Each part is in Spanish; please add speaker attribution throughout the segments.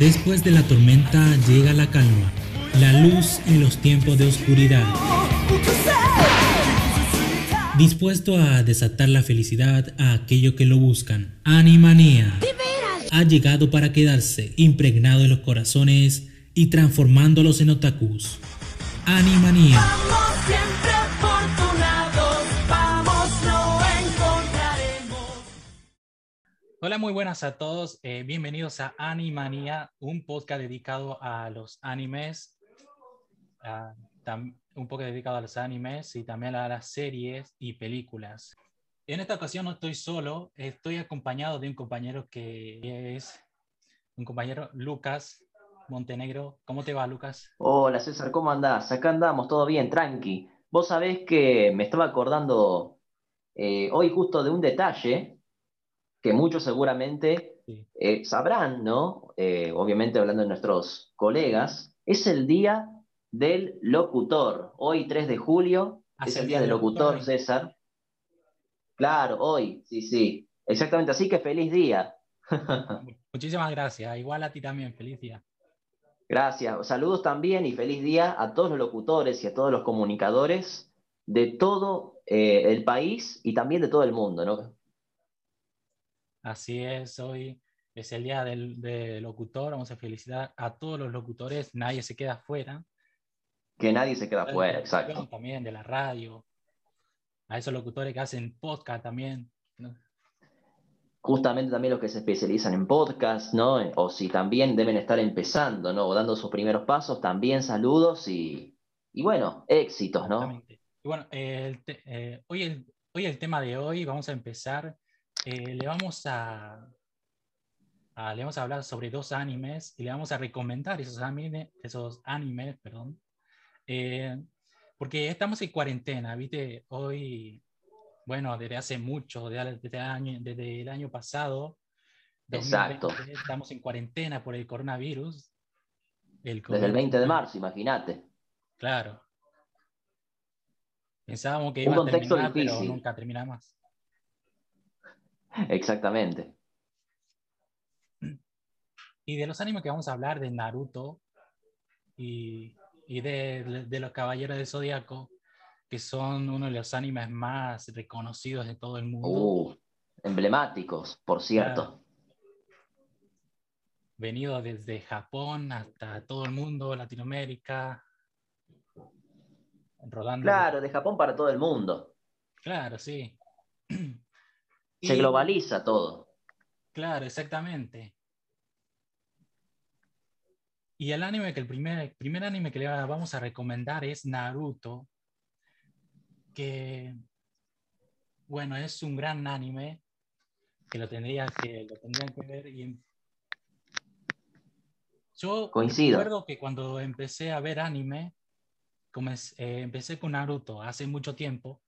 Speaker 1: Después de la tormenta llega la calma, la luz en los tiempos de oscuridad. Dispuesto a desatar la felicidad a aquello que lo buscan. Animanía ha llegado para quedarse, impregnado en los corazones y transformándolos en otakus. Animanía. Hola, muy buenas a todos. Eh, bienvenidos a Animanía, un podcast dedicado a los animes, un poco dedicado a los animes y también a las series y películas. En esta ocasión no estoy solo, estoy acompañado de un compañero que es un compañero Lucas Montenegro. ¿Cómo te va, Lucas?
Speaker 2: Hola, César, ¿cómo andás? Acá andamos, todo bien, tranqui. Vos sabés que me estaba acordando eh, hoy justo de un detalle que muchos seguramente eh, sabrán, ¿no? Eh, obviamente hablando de nuestros colegas, es el Día del Locutor. Hoy, 3 de julio, es el Día del Locutor, César. Claro, hoy, sí, sí. Exactamente, así que feliz día.
Speaker 1: Muchísimas gracias. Igual a ti también, feliz día.
Speaker 2: Gracias. Saludos también y feliz día a todos los locutores y a todos los comunicadores de todo eh, el país y también de todo el mundo, ¿no?
Speaker 1: Así es, hoy es el día del, locutor, vamos a felicitar a todos los locutores, nadie se queda fuera.
Speaker 2: Que nadie se queda fuera, exacto.
Speaker 1: También de la radio, a esos locutores que hacen podcast también.
Speaker 2: Justamente también los que se especializan en podcast, ¿no? O si también deben estar empezando, ¿no? O dando sus primeros pasos, también saludos y, bueno, éxitos, ¿no?
Speaker 1: Y bueno, eh, hoy, el, hoy el tema de hoy, vamos a empezar eh, le, vamos a, le vamos a hablar sobre dos animes y le vamos a recomendar esos, anime, esos animes, perdón, eh, porque estamos en cuarentena, ¿viste? Hoy, bueno, desde hace mucho, desde, desde, el, año, desde el año pasado,
Speaker 2: Exacto.
Speaker 1: estamos en cuarentena por el coronavirus.
Speaker 2: desde el 20 de marzo, imagínate.
Speaker 1: Claro. Pensábamos que iba a terminar, pero nunca termina más.
Speaker 2: Exactamente.
Speaker 1: Y de los animes que vamos a hablar, de Naruto y, de, los Caballeros del Zodiaco, que son uno de los animes más reconocidos de todo el mundo.
Speaker 2: Uh, emblemáticos, por cierto.
Speaker 1: Venido desde Japón hasta todo el mundo, Latinoamérica.
Speaker 2: Rodando. Claro, de Japón para todo el mundo.
Speaker 1: Claro, sí.
Speaker 2: Se globaliza todo.
Speaker 1: Claro, exactamente. Y el anime que el primer, primer anime que le vamos a recomendar es Naruto, que bueno, es un gran anime que lo tendría que, lo tendrían que ver. Y yo
Speaker 2: Coincido.
Speaker 1: recuerdo que cuando empecé a ver anime, eh, empecé con Naruto hace mucho tiempo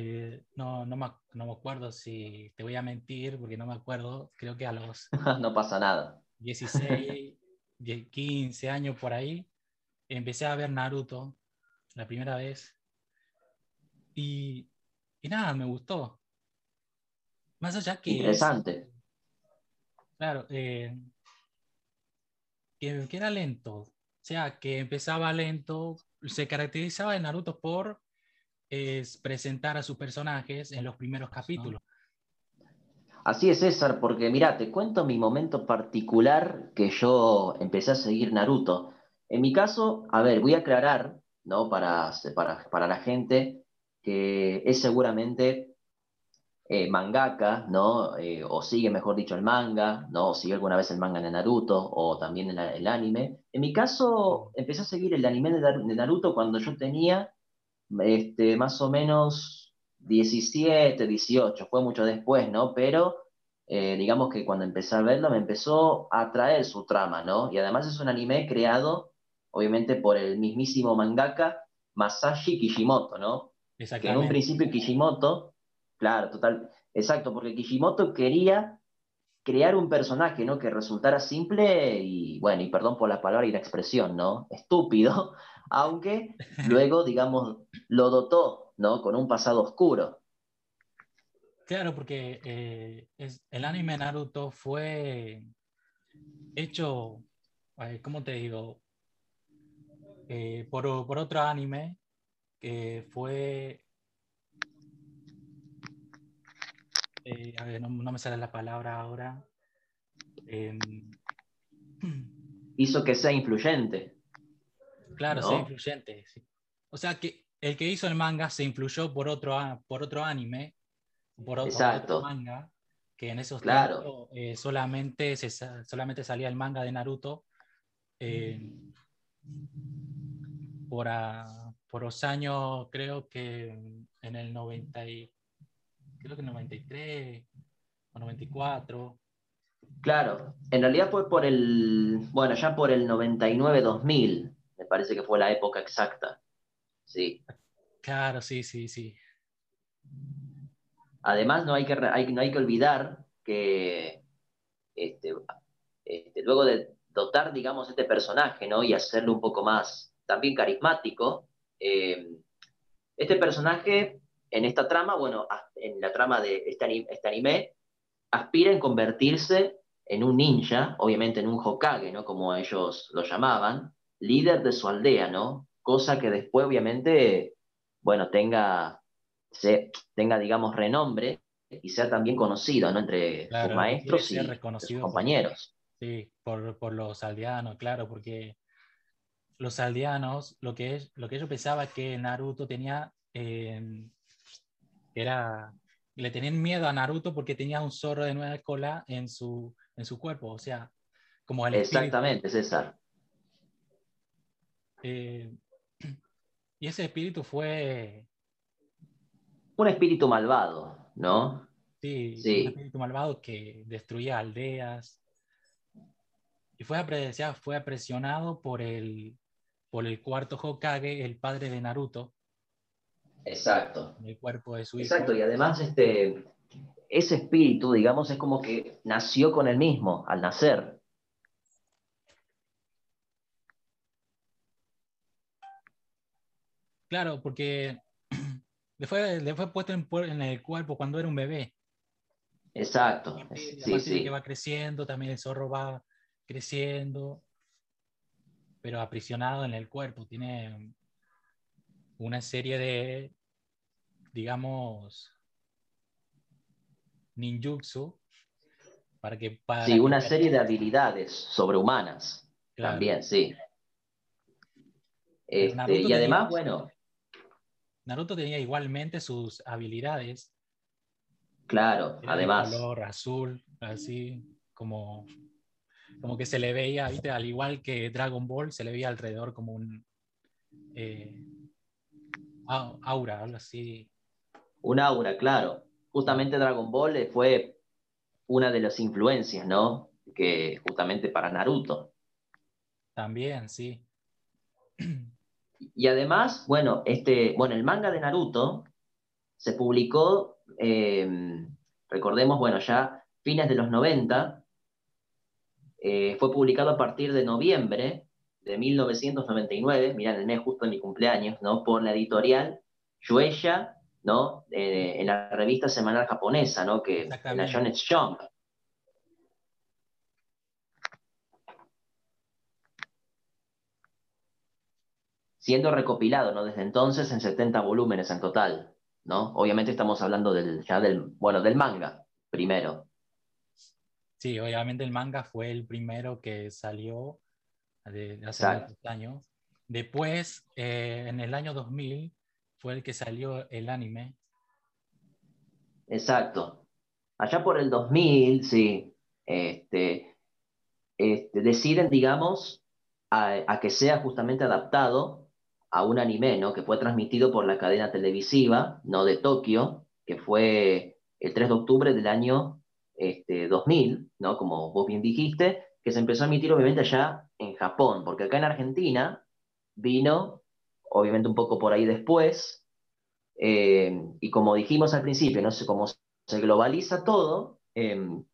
Speaker 1: eh, no, no, me, no me acuerdo si te voy a mentir, porque no me acuerdo, creo que a los...
Speaker 2: no pasa nada.
Speaker 1: 16, 15 años por ahí, empecé a ver Naruto la primera vez. Y, y nada, me gustó. Más allá que...
Speaker 2: Interesante.
Speaker 1: claro, eh, que, que, era lento. O sea, que empezaba lento. Se caracterizaba en Naruto por es presentar a sus personajes en los primeros capítulos.
Speaker 2: Así es, César, porque mira, te cuento mi momento particular que yo empecé a seguir Naruto. En mi caso, a ver, voy a aclarar, ¿no? Para, para, para la gente que es seguramente eh, mangaka, ¿no? Eh, o sigue, mejor dicho, el manga, ¿no? O sigue alguna vez el manga de Naruto, o también el, el anime. En mi caso, empecé a seguir el anime de Naruto cuando yo tenía este, más o menos 17, 18, fue mucho después, ¿no? Pero eh, digamos que cuando empecé a verlo me empezó a atraer su trama, ¿no? Y además es un anime creado, obviamente, por el mismísimo mangaka Masashi Kishimoto, ¿no? Que en un principio Kishimoto, claro, total, exacto, porque Kishimoto quería crear un personaje, ¿no? Que resultara simple y, bueno, y perdón por la palabra y la expresión, ¿no? Estúpido, aunque luego, digamos, lo dotó, ¿no? Con un pasado oscuro.
Speaker 1: Claro, porque eh, es, el anime Naruto fue hecho, eh, ¿cómo te digo? Eh, por, por, otro anime que fue... a ver, no, no, me sale la palabra ahora. Em,
Speaker 2: hizo que sea influyente.
Speaker 1: Claro, sea influyente. O sea que el que hizo el manga se influyó por otro, por otro anime por otro, manga, que en esos
Speaker 2: claro.
Speaker 1: Eh, solamente, solamente salía el manga de Naruto eh, por, por los años, creo que en el 90 creo que 93 o 94.
Speaker 2: Claro, en realidad fue por el, bueno, ya por el 99-2000, me parece que fue la época exacta. Sí.
Speaker 1: Claro, sí, sí, sí.
Speaker 2: Además, no hay que, no hay que olvidar que este, este, luego de dotar, digamos, este personaje ¿no? y hacerlo un poco más también carismático, eh, este personaje en esta trama, bueno, en la trama de este, este anime, aspira en convertirse en un ninja, obviamente en un Hokage, ¿no? Como ellos lo llamaban, líder de su aldea, ¿no? Cosa que después, obviamente, bueno, tenga se, tenga, digamos, renombre y sea también conocido ¿no? entre sus maestros y sus compañeros.
Speaker 1: sí, por, por, los aldeanos, claro, porque los aldeanos, lo que, es, lo que ellos pensaban que Naruto tenía, eh, era, le tenían miedo a Naruto porque tenía un zorro de nueva cola en su, en su cuerpo, o sea, como el
Speaker 2: Exactamente, César.
Speaker 1: Eh, y ese espíritu fue
Speaker 2: un espíritu malvado, ¿no?
Speaker 1: Sí, un espíritu malvado que destruía aldeas. Y fue, apreciado, fue apresionado por el, por el cuarto Hokage, el padre de Naruto.
Speaker 2: Exacto.
Speaker 1: el cuerpo de su
Speaker 2: hijo. Exacto, y además este, ese espíritu, digamos, es como que nació con él mismo al nacer.
Speaker 1: Claro, porque le fue, puesto en, el cuerpo cuando era un bebé.
Speaker 2: Exacto. Sí, sí.
Speaker 1: que va creciendo, también el zorro va creciendo, pero aprisionado en el cuerpo. Tiene una serie de, digamos, ninjutsu. Para que, para
Speaker 2: sí, una serie de habilidades sobrehumanas. También, sí. Este, y además, bueno,
Speaker 1: Naruto tenía igualmente sus habilidades.
Speaker 2: Claro, además.
Speaker 1: color azul, así como, como que se le veía, ¿viste? al igual que Dragon Ball, se le veía alrededor como un eh, aura, algo así.
Speaker 2: Un aura, claro. Justamente Dragon Ball fue una de las influencias, ¿no? Que justamente para Naruto.
Speaker 1: También, sí.
Speaker 2: Y además, bueno, este, bueno, el manga de Naruto se publicó, em, recordemos, bueno, ya fines de los 90, eh, fue publicado a partir de noviembre de 1999, mirá, en el mes justo de mi cumpleaños, ¿no? Por la editorial Shueisha, ¿no? Eh, en la revista semanal japonesa, ¿no? Que la Shonen Jump. Siendo recopilado, ¿no? Desde entonces en 70 volúmenes en total, ¿no? Obviamente estamos hablando del, ya del, bueno, del manga, primero.
Speaker 1: Sí, obviamente el manga fue el primero que salió de, hace muchos años. Después, eh, en el año 2000, fue el que salió el anime.
Speaker 2: Exacto. Allá por el 2000, sí, este, este, deciden, digamos, a, que sea justamente adaptado a un anime, ¿no? Que fue transmitido por la cadena televisiva, ¿no? De Tokio, que fue el 3 de octubre del año este, 2000, ¿no? Como vos bien dijiste, que se empezó a emitir obviamente allá en Japón, porque acá en Argentina vino, obviamente un poco por ahí después, eh, y como dijimos al principio, no sé cómo se globaliza todo, em,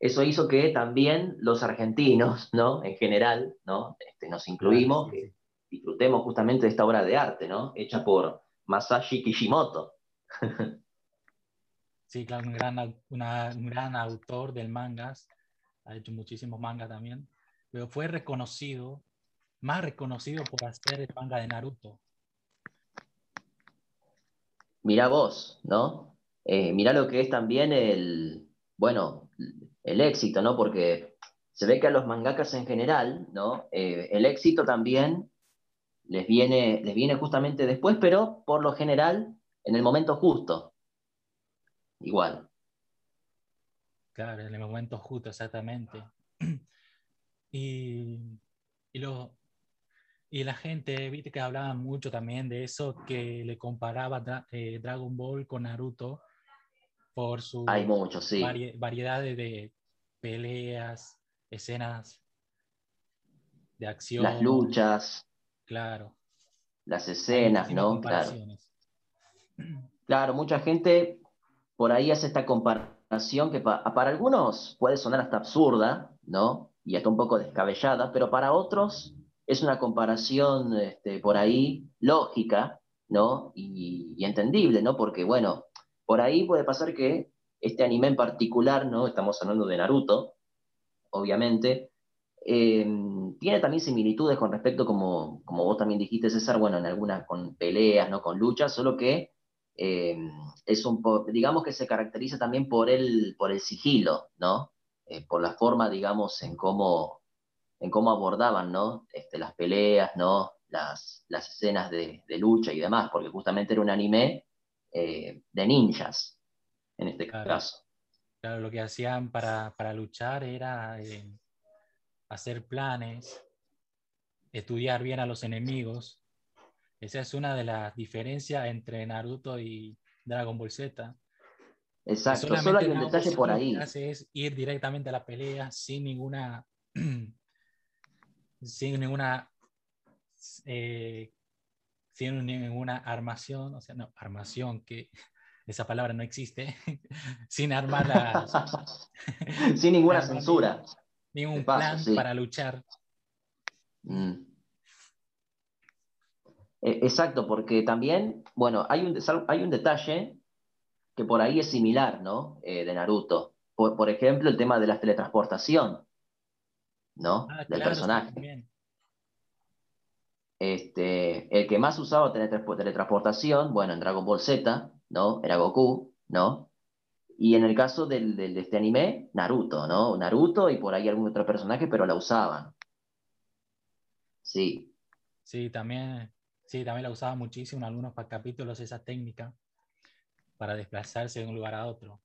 Speaker 2: eso hizo que también los argentinos, ¿no? En general, ¿no? Este, nos incluimos, disfrutemos justamente de esta obra de arte, ¿no? Hecha por Masashi Kishimoto.
Speaker 1: Sí, claro, un gran, un gran autor del mangas, ha hecho muchísimos mangas también, pero fue reconocido, más reconocido por hacer el manga de Naruto.
Speaker 2: Mirá vos, ¿no? Eh, mirá lo que es también el, bueno, el éxito, ¿no? Porque se ve que a los mangakas en general, ¿no? Eh, el éxito también les viene, les viene justamente después, pero por lo general en el momento justo. Igual.
Speaker 1: Claro, en el momento justo, exactamente. Y, y, lo, y la gente, viste que hablaba mucho también de eso, que le comparaba eh, Dragon Ball con Naruto por su
Speaker 2: Hay mucho, sí.
Speaker 1: variedad de peleas, escenas de acción.
Speaker 2: Las luchas.
Speaker 1: Claro.
Speaker 2: Las escenas, ¿no? Claro. Claro, mucha gente por ahí hace esta comparación que para algunos puede sonar hasta absurda, ¿no? Y hasta un poco descabellada, pero para otros es una comparación este, por ahí lógica, ¿no? Y, y, entendible, ¿no? Porque, bueno, por ahí puede pasar que este anime en particular, ¿no? Estamos hablando de Naruto, obviamente, eh, tiene también similitudes con respecto, como, como vos también dijiste, César, bueno, en algunas con peleas, ¿no? Con luchas, solo que eh, es un digamos que se caracteriza también por el, por el sigilo, ¿no? Eh, por la forma, digamos, en cómo, en cómo abordaban, ¿no? Este, las peleas, ¿no? Las, las escenas de, de, lucha y demás, porque justamente era un anime de ninjas, en este caso.
Speaker 1: Claro, lo que hacían para, para luchar era eh, hacer planes, estudiar bien a los enemigos. Esa es una de las diferencias entre Naruto y Dragon Ball Z.
Speaker 2: Exacto, solo hay un detalle por ahí.
Speaker 1: Lo que hace es ir directamente a la pelea sin ninguna. sin ninguna. Eh, sin ninguna armación, o sea, no, armación, que esa palabra no existe, sin armar
Speaker 2: sin ninguna censura.
Speaker 1: Ningún plan para luchar. Mm.
Speaker 2: E, exacto, porque también, bueno, hay un, hay un detalle que por ahí es similar, ¿no? Eh, de Naruto. Por, ejemplo, el tema de la teletransportación, ¿no? Ah, Del personaje. Este, el que más usaba teletransportación, bueno, en Dragon Ball Z, ¿no? Era Goku, ¿no? Y en el caso del, de este anime, Naruto, ¿no? Naruto y por ahí algún otro personaje, pero la usaban. Sí.
Speaker 1: Sí, también, sí, también la usaban muchísimo en algunos capítulos esa técnica para desplazarse de un lugar a otro.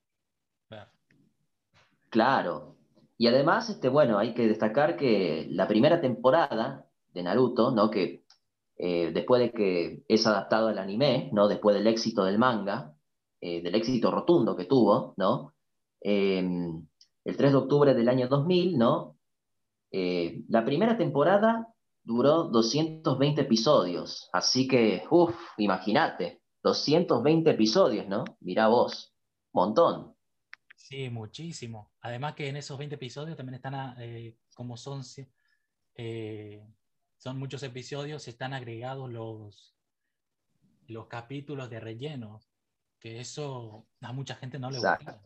Speaker 2: Claro. Y además, este, bueno, hay que destacar que la primera temporada de Naruto, ¿no? Que eh, después de que es adaptado al anime, ¿no? después del éxito del manga, eh, del éxito rotundo que tuvo, ¿no? Em, el 3 de octubre del año 2000, ¿no? Eh, la primera temporada duró 220 episodios, así que, uff, imagínate, 220 episodios, ¿no? Mirá vos, montón.
Speaker 1: Sí, muchísimo. Además que en esos 20 episodios también están, como son son muchos episodios, están agregados los, los capítulos de relleno, que eso a mucha gente no le gusta.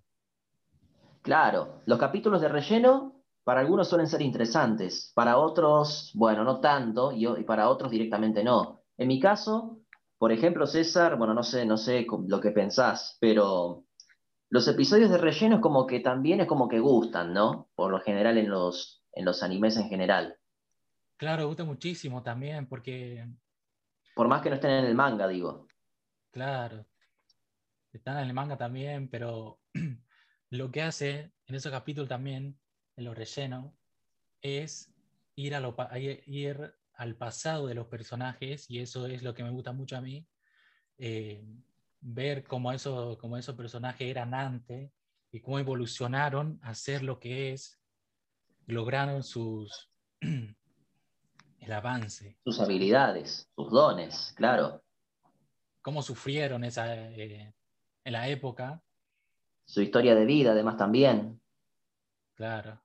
Speaker 2: Claro, los capítulos de relleno para algunos suelen ser interesantes, para otros, bueno, no tanto, y, y para otros directamente no. En mi caso, por ejemplo, César, bueno, no sé, no sé lo que pensás, pero los episodios de relleno es como que también es como que gustan, ¿no? Por lo general en los, en los animes en general.
Speaker 1: Claro, gusta muchísimo también, porque...
Speaker 2: Por más que no estén en el manga, digo.
Speaker 1: Claro, están en el manga también, pero lo que hace en esos capítulos también, en los rellenos, es ir, a lo, ir al pasado de los personajes, y eso es lo que me gusta mucho a mí, eh, ver cómo, eso, cómo esos personajes eran antes y cómo evolucionaron a ser lo que es, lograron sus, el avance.
Speaker 2: Sus habilidades, sus dones, claro.
Speaker 1: Cómo sufrieron esa, eh, en la época.
Speaker 2: Su historia de vida, además, también.
Speaker 1: Claro.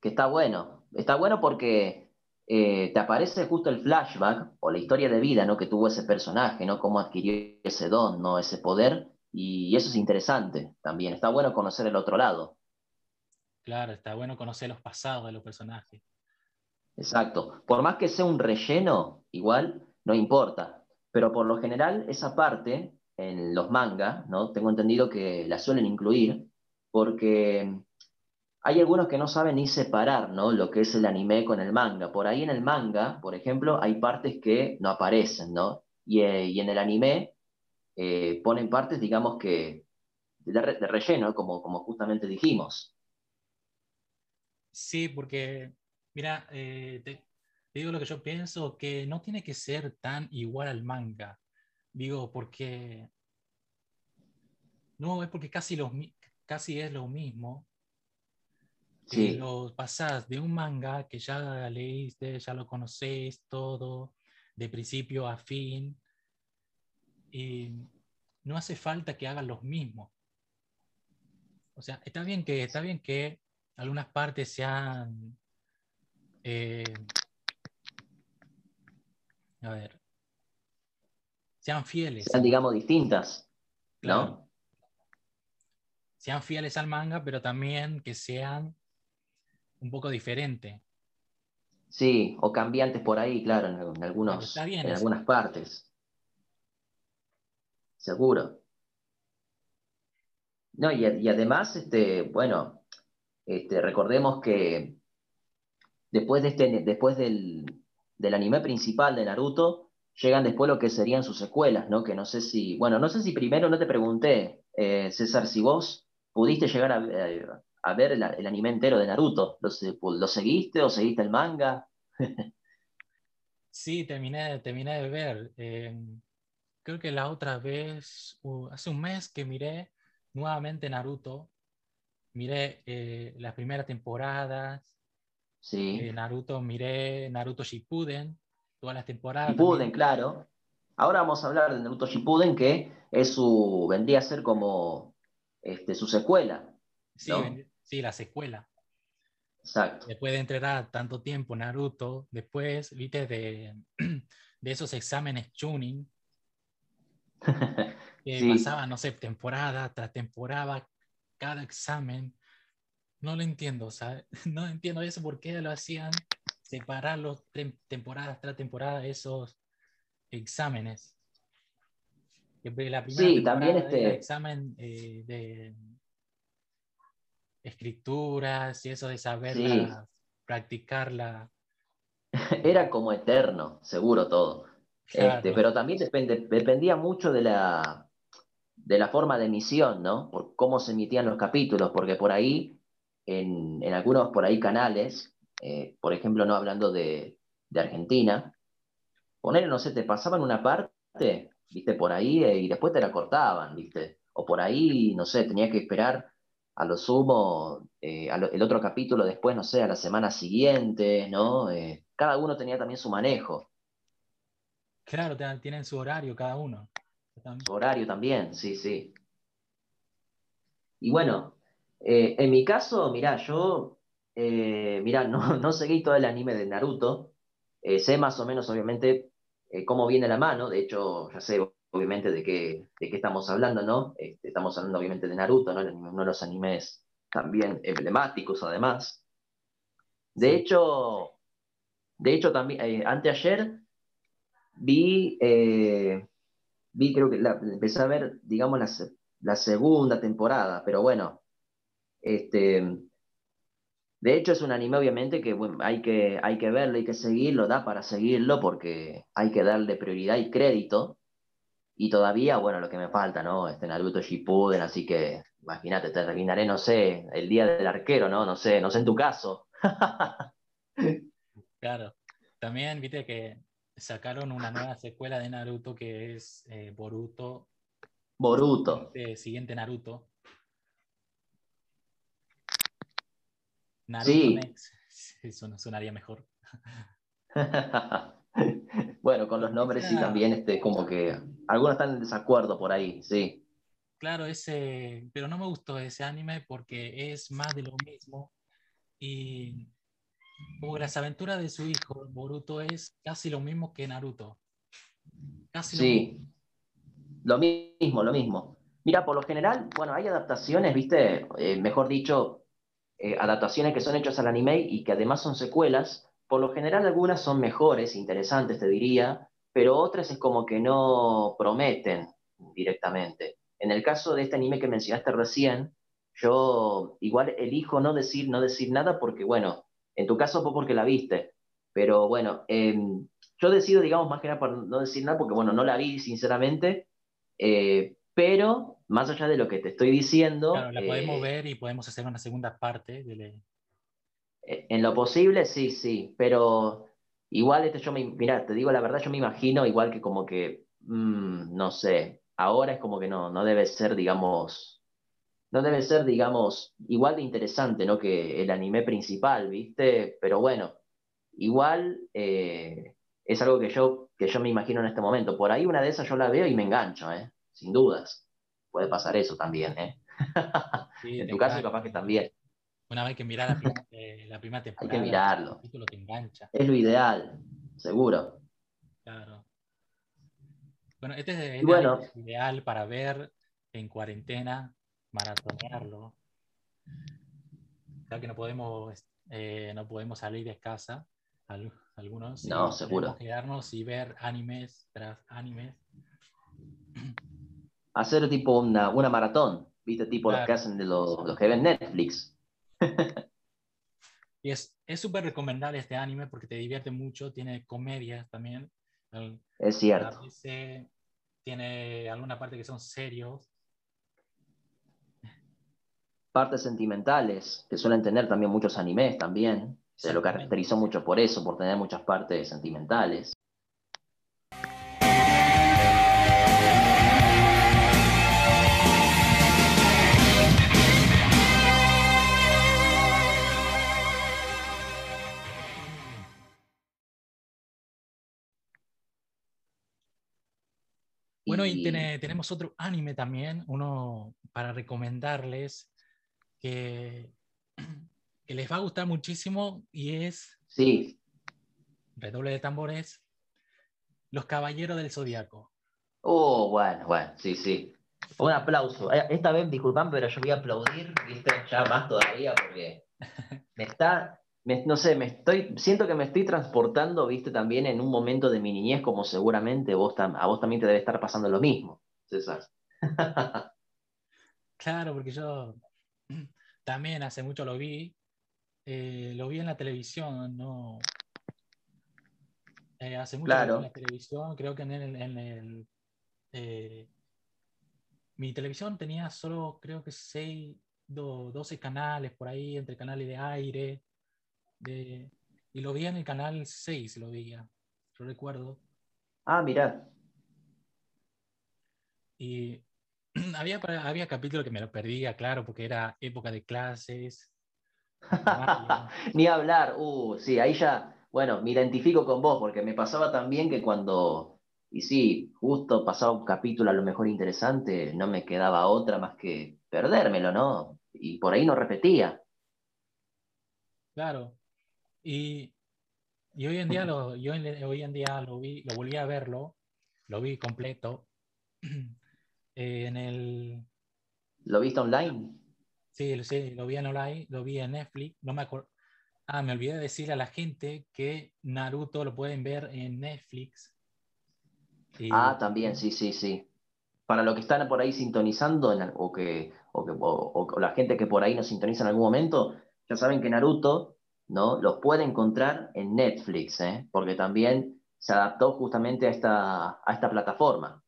Speaker 2: Que está bueno. Está bueno porque eh, te aparece justo el flashback o la historia de vida ¿no? que tuvo ese personaje, ¿no? Cómo adquirió ese don, ¿no? Ese poder. Y eso es interesante también. Está bueno conocer el otro lado.
Speaker 1: Claro, está bueno conocer los pasados de los personajes.
Speaker 2: Exacto. Por más que sea un relleno, igual, no importa. Pero por lo general, esa parte en los mangas, ¿no? Tengo entendido que la suelen incluir, porque hay algunos que no saben ni separar, ¿no? Lo que es el anime con el manga. Por ahí en el manga, por ejemplo, hay partes que no aparecen, ¿no? Y, eh, en el anime eh, ponen partes, digamos que, de, relleno, como, como justamente dijimos.
Speaker 1: Sí, porque, mira, eh, te, digo lo que yo pienso, que no tiene que ser tan igual al manga. Digo, porque... No, es porque casi, los, casi es lo mismo. Sí. lo pasás de un manga que ya leíste, ya lo conocés todo, de principio a fin, y no hace falta que hagan los mismos. O sea, está bien que, está bien que algunas partes sean, eh, a ver, sean fieles.
Speaker 2: Sean, digamos, distintas, ¿no?
Speaker 1: Sean fieles al manga, pero también que sean un poco diferentes.
Speaker 2: Sí, o cambiantes por ahí, claro, en, algunos, en algunas partes. Seguro. No, y, y además, este, bueno, este, recordemos que después, de este, después del, anime principal de Naruto, llegan después lo que serían sus secuelas, ¿no? Que no sé si, bueno, no sé si primero no te pregunté, eh, César, si vos pudiste llegar a, ver el, anime entero de Naruto. ¿Lo, seguiste o seguiste el manga?
Speaker 1: sí, terminé, terminé de ver. Eh, creo que la otra vez, hace un mes que miré nuevamente Naruto miré eh, las primeras temporadas.
Speaker 2: Sí.
Speaker 1: Eh, Naruto, miré Naruto Shippuden, todas las temporadas.
Speaker 2: Shippuden, claro. Ahora vamos a hablar de Naruto Shippuden, que es su, vendría a ser como este, su secuela.
Speaker 1: Sí, sí, la secuela.
Speaker 2: Exacto.
Speaker 1: Después de entrenar tanto tiempo Naruto, después, viste, de, de esos exámenes tuning, que pasaban, no sé, temporada tras temporada, cada examen. No lo entiendo, ¿sabes? No entiendo eso, por qué lo hacían separar los temporadas tras temporada esos exámenes.
Speaker 2: La sí, también este
Speaker 1: examen eh, de escrituras y eso de saber practicarla.
Speaker 2: Era como eterno, seguro todo. Este, pero también dependía mucho de la, de la forma de emisión, ¿no? Por cómo se emitían los capítulos, porque por ahí, en, algunos por ahí canales, eh, por ejemplo, no hablando de, Argentina, poner, no sé, te pasaban una parte, viste, por ahí, eh, y después te la cortaban, viste, o por ahí, no sé, tenía que esperar a lo sumo eh, el otro capítulo después, no sé, a la semana siguiente, ¿no? cada uno tenía también su manejo.
Speaker 1: Claro, tienen su horario cada uno.
Speaker 2: Horario también, sí, sí. Y bueno, en mi caso, mirá, yo, eh, mirá, no, no, seguí todo el anime de Naruto. Eh, sé más o menos, obviamente, cómo viene la mano. De hecho, ya sé, obviamente, de qué, de qué estamos hablando, ¿no? Este, estamos hablando, obviamente, de Naruto, ¿no? Uno de los animes también emblemáticos, además. De hecho, de hecho, también, anteayer vi vi, creo que la, empecé a ver, digamos, la, segunda temporada, pero bueno, este, de hecho es un anime obviamente que hay, que hay que verlo, hay que seguirlo, da para seguirlo porque hay que darle prioridad y crédito, y todavía, bueno, lo que me falta, ¿no? Este Naruto Shippuden, así que imagínate, te terminaré, no sé, el día del arquero, ¿no? No sé, no sé en tu caso.
Speaker 1: claro. También, viste que sacaron una nueva secuela de Naruto que es eh, Boruto.
Speaker 2: Boruto.
Speaker 1: El siguiente Naruto. Naruto sí. Next. Eso no sonaría mejor.
Speaker 2: bueno, con los nombres sí también, este, como que algunos están en desacuerdo por ahí, sí.
Speaker 1: Claro, ese, pero no me gustó ese anime porque es más de lo mismo y como las aventuras de su hijo, Boruto, es casi lo mismo que Naruto.
Speaker 2: Casi sí, lo mismo. lo mismo, Mira, por lo general, bueno, hay adaptaciones, viste, eh, mejor dicho, eh, adaptaciones que son hechas al anime y que además son secuelas. Por lo general algunas son mejores, interesantes, te diría, pero otras es como que no prometen directamente. En el caso de este anime que mencionaste recién, yo igual elijo no decir, no decir nada porque, bueno, en tu caso fue porque la viste, pero bueno, em, yo decido, digamos, más que nada por no decir nada porque, bueno, no la vi, sinceramente, eh, pero más allá de lo que te estoy diciendo...
Speaker 1: Claro, la podemos
Speaker 2: eh,
Speaker 1: ver y podemos hacer una segunda parte. De
Speaker 2: eh, En lo posible, sí, sí, pero igual este yo me... Mira, te digo la verdad, yo me imagino igual que como que, mm, no sé, ahora es como que no, no debe ser, digamos, no debe ser, digamos, igual de interesante, ¿no? Que el anime principal, ¿viste? Pero bueno, igual eh, es algo que yo, que yo me imagino en este momento. Por ahí una de esas yo la veo y me engancho, ¿eh? Sin dudas. Puede pasar eso también, ¿eh? en tu caso capaz que también.
Speaker 1: Una vez que mirar la, eh, primera temporada,
Speaker 2: Hay que mirarlo.
Speaker 1: el te engancha.
Speaker 2: Es lo ideal, seguro.
Speaker 1: Claro. Bueno, este es el
Speaker 2: bueno,
Speaker 1: ideal para ver en cuarentena, maratonearlo. Ya que no podemos, eh, no podemos salir de casa, algunos.
Speaker 2: No, seguro.
Speaker 1: Quedarnos y ver animes tras animes.
Speaker 2: Hacer tipo una, una maratón, ¿viste? Tipo los que hacen de los, los que ven Netflix.
Speaker 1: y es súper recomendable este anime porque te divierte mucho, tiene comedias también.
Speaker 2: Es cierto.
Speaker 1: tiene alguna parte que son serios.
Speaker 2: Partes sentimentales, que suelen tener también muchos animes también. Se lo caracterizó mucho por eso, por tener muchas partes sentimentales.
Speaker 1: Bueno, y tenemos otro anime también, uno para recomendarles que, que, les va a gustar muchísimo y es.
Speaker 2: Sí.
Speaker 1: Redoble de tambores. Los Caballeros del Zodiaco.
Speaker 2: Oh, bueno, bueno, sí, sí. Un aplauso. Eh, esta vez, disculpan, pero yo voy a aplaudir, ¿viste? Ya más todavía porque me está no sé, me estoy, siento que me estoy transportando, viste, también en un momento de mi niñez, como seguramente vos a vos también te debe estar pasando lo mismo, César.
Speaker 1: claro, porque yo también hace mucho lo vi, eh, lo vi en la televisión, no. Eh, hace mucho lo vi en la televisión, creo que en el, eh, mi televisión tenía solo, creo que 6, 12 canales por ahí, entre canales de aire, y lo vi en el canal 6, lo veía, yo recuerdo.
Speaker 2: Ah, mira.
Speaker 1: Y había, había capítulos que me lo perdía, claro, porque era época de clases.
Speaker 2: Ni hablar, uh, sí, ahí ya, bueno, me identifico con vos, porque me pasaba también que cuando, y sí, justo pasaba un capítulo a lo mejor interesante, no me quedaba otra más que perdérmelo, ¿no? Y por ahí no repetía.
Speaker 1: Claro, y, y hoy en día lo, yo hoy en día lo vi, lo volví a verlo, lo vi completo en el...
Speaker 2: ¿Lo viste online?
Speaker 1: Sí, sí, lo vi en online, lo vi en Netflix, no me acuerdo. Ah, me olvidé de decir a la gente que Naruto lo pueden ver en Netflix.
Speaker 2: Ah, también, sí, sí, sí. Para los que están por ahí sintonizando o, que, o, que o la gente que por ahí nos sintoniza en algún momento, ya saben que Naruto ¿no? Los puede encontrar en Netflix, ¿eh? porque también se adaptó justamente a esta, a esta plataforma,